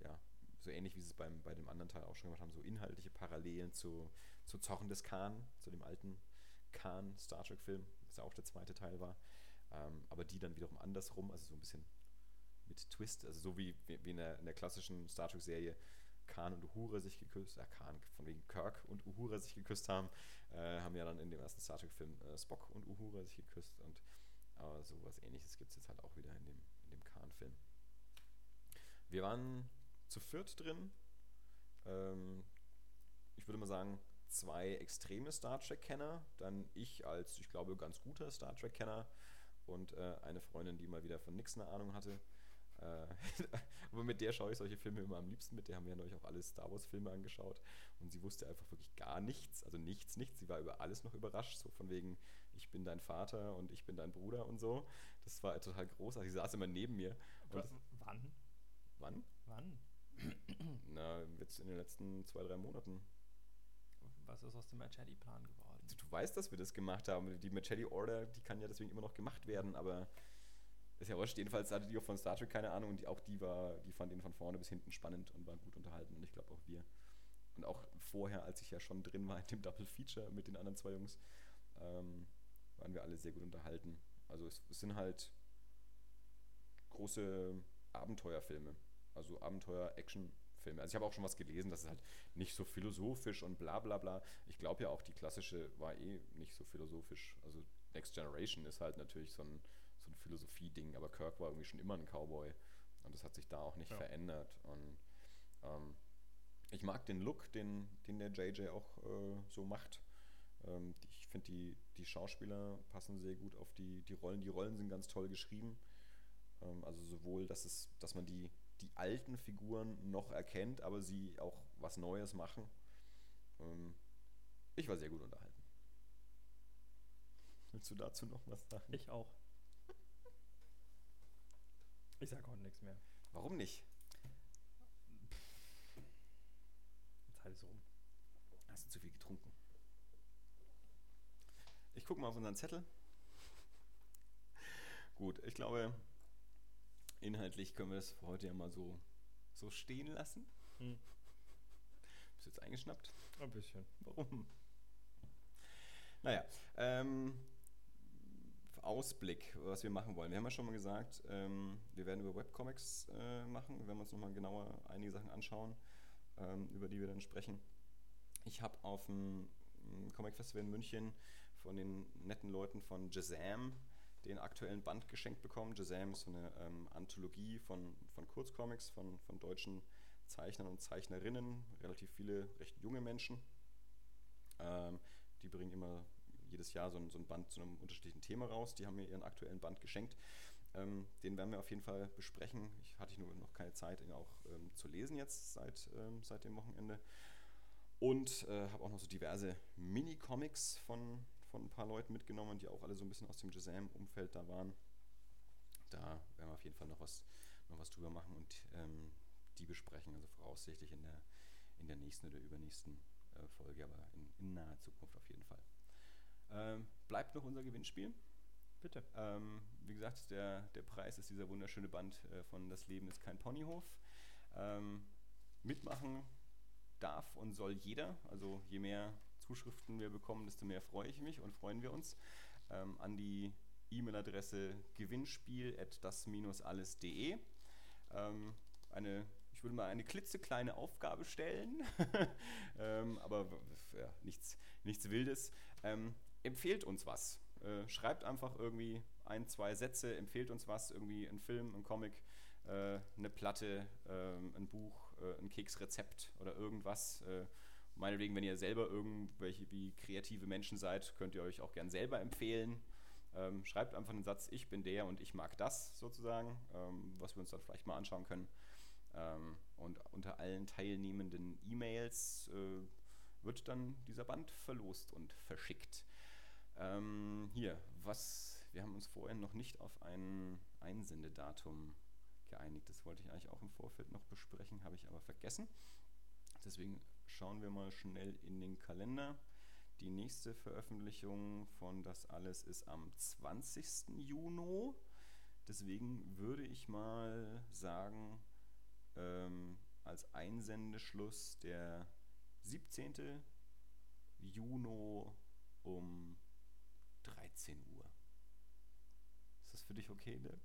ja, so ähnlich wie sie es beim, bei dem anderen Teil auch schon gemacht haben, so inhaltliche Parallelen zu, zu Zorn des Khan, zu dem alten Khan Star Trek Film, was ja auch der zweite Teil war. Ähm, aber die dann wiederum andersrum, also so ein bisschen mit Twist, also so wie, wie in, der, in der klassischen Star Trek-Serie Khan und Uhura sich geküsst, äh, Khan von wegen Kirk und Uhura sich geküsst haben, äh, haben ja dann in dem ersten Star Trek-Film äh, Spock und Uhura sich geküsst und äh, so was ähnliches gibt es jetzt halt auch wieder in dem, in dem Khan-Film. Wir waren zu viert drin. Ähm, ich würde mal sagen, zwei extreme Star Trek-Kenner, dann ich als, ich glaube, ganz guter Star Trek-Kenner und äh, eine Freundin, die mal wieder von nichts eine Ahnung hatte. Äh, [LAUGHS] aber mit der schaue ich solche Filme immer am liebsten. Mit der haben wir ja neulich auch alle Star Wars-Filme angeschaut. Und sie wusste einfach wirklich gar nichts. Also nichts, nichts. Sie war über alles noch überrascht. So von wegen, ich bin dein Vater und ich bin dein Bruder und so. Das war total großartig. Sie saß immer neben mir. Und wann? Wann? Wann? [CLEARS THROAT] Na, jetzt in den letzten zwei, drei Monaten. Was ist aus dem Machete-Plan geworden? Du, du, weißt, dass wir das gemacht haben. Die Machete-Order, die kann ja deswegen immer noch gemacht werden, aber ist ja wurscht. Jedenfalls hatte die auch von Star Trek keine Ahnung und die, auch die war, die fand ihn von vorne bis hinten spannend und war gut unterhalten und ich glaube auch wir. Und auch vorher, als ich ja schon drin war in dem Double Feature mit den anderen zwei Jungs, ähm, waren wir alle sehr gut unterhalten. Also es, es sind halt große Abenteuerfilme. Also Abenteuer-Action-Filme. Also ich habe auch schon was gelesen, das ist halt nicht so philosophisch und bla bla bla. Ich glaube ja auch, die klassische war eh nicht so philosophisch. Also Next Generation ist halt natürlich so ein, so ein Philosophie-Ding, aber Kirk war irgendwie schon immer ein Cowboy. Und das hat sich da auch nicht ja. verändert. Und ähm, ich mag den Look, den, den der JJ auch äh, so macht. Ähm, ich finde, die, die Schauspieler passen sehr gut auf die, die Rollen. Die Rollen sind ganz toll geschrieben. Ähm, also sowohl, dass, es, dass man die die alten Figuren noch erkennt, aber sie auch was Neues machen. Ähm, ich war sehr gut unterhalten. [LAUGHS] Willst du dazu noch was sagen? Ich auch. Ich sage heute nichts mehr. Warum nicht? Zeit ist rum. Hast du zu viel getrunken? Ich gucke mal auf unseren Zettel. [LAUGHS] Gut, ich glaube, inhaltlich können wir das für heute ja mal so, so stehen lassen. Hm. Bist du jetzt eingeschnappt? Ein bisschen. Warum? Naja, ähm, Ausblick, was wir machen wollen. Wir haben ja schon mal gesagt, ähm, wir werden über Webcomics äh, machen. Wir werden uns nochmal genauer einige Sachen anschauen, ähm, über die wir dann sprechen. Ich habe auf dem Comic Festival in München von den netten Leuten von Jazam den aktuellen Band geschenkt bekommen. Jazam ist so eine ähm, Anthologie von, von Kurzcomics von, von deutschen Zeichnern und Zeichnerinnen, relativ viele recht junge Menschen. Ähm, die bringen immer jedes Jahr so ein, so ein Band zu einem unterschiedlichen Thema raus. Die haben mir ihren aktuellen Band geschenkt. Ähm, den werden wir auf jeden Fall besprechen. Ich hatte nur noch keine Zeit, ihn auch ähm, zu lesen jetzt seit, ähm, seit dem Wochenende. Und äh, habe auch noch so diverse Mini-Comics von, von ein paar Leuten mitgenommen, die auch alle so ein bisschen aus dem Jazam-Umfeld da waren. Da werden wir auf jeden Fall noch was, noch was drüber machen und ähm, die besprechen, also voraussichtlich in der, in der nächsten oder übernächsten äh, Folge, aber in, in, naher Zukunft auf jeden Fall. Ähm, bleibt noch unser Gewinnspiel. Bitte. Ähm, wie gesagt, der, der Preis ist dieser wunderschöne Band äh, von Das Leben ist kein Ponyhof. Ähm, mitmachen darf und soll jeder. Also je mehr Zuschriften wir bekommen, desto mehr freue ich mich und freuen wir uns. Ähm, an die E-Mail-Adresse gewinnspiel.das-alles.de. Ähm, eine, ich würde mal eine klitzekleine Aufgabe stellen, [LAUGHS] ähm, aber ja, nichts, nichts Wildes. Ähm, empfehlt uns was. Äh, schreibt einfach irgendwie ein, zwei Sätze, empfehlt uns was, irgendwie ein Film, ein Comic, äh, eine Platte, äh, ein Buch, äh, ein Keksrezept oder irgendwas. Meinetwegen, wenn ihr selber irgendwelche wie kreative Menschen seid, könnt ihr euch auch gern selber empfehlen. Ähm, schreibt einfach einen Satz, ich bin der und ich mag das sozusagen, ähm, was wir uns dann vielleicht mal anschauen können. Ähm, und unter allen teilnehmenden E-Mails äh, wird dann dieser Band verlost und verschickt. Ähm, hier, was, wir haben uns vorhin noch nicht auf ein Einsendedatum geeinigt. Das wollte ich eigentlich auch im Vorfeld noch besprechen, habe ich aber vergessen. Deswegen schauen wir mal schnell in den Kalender. Die nächste Veröffentlichung von Das Alles ist am 20. Juni. Deswegen würde ich mal sagen, ähm, als Einsendeschluss der 17. Juni um 13 Uhr. Ist das für dich okay, Dirk?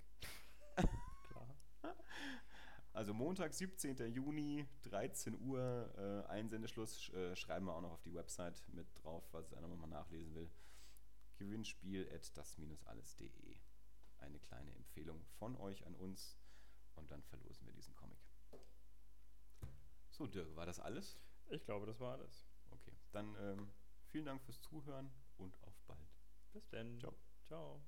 Also Montag, 17. Juni, 13 Uhr, äh, Einsendeschluss. Äh, schreiben wir auch noch auf die Website mit drauf, falls einer mal nachlesen will. Gewinnspiel at das-alles.de. Eine kleine Empfehlung von euch an uns und dann verlosen wir diesen Comic. So, Dirk, war das alles? Ich glaube, das war alles. Okay, dann ähm, vielen Dank fürs Zuhören und auf bald. Bis dann. Ciao. Ciao.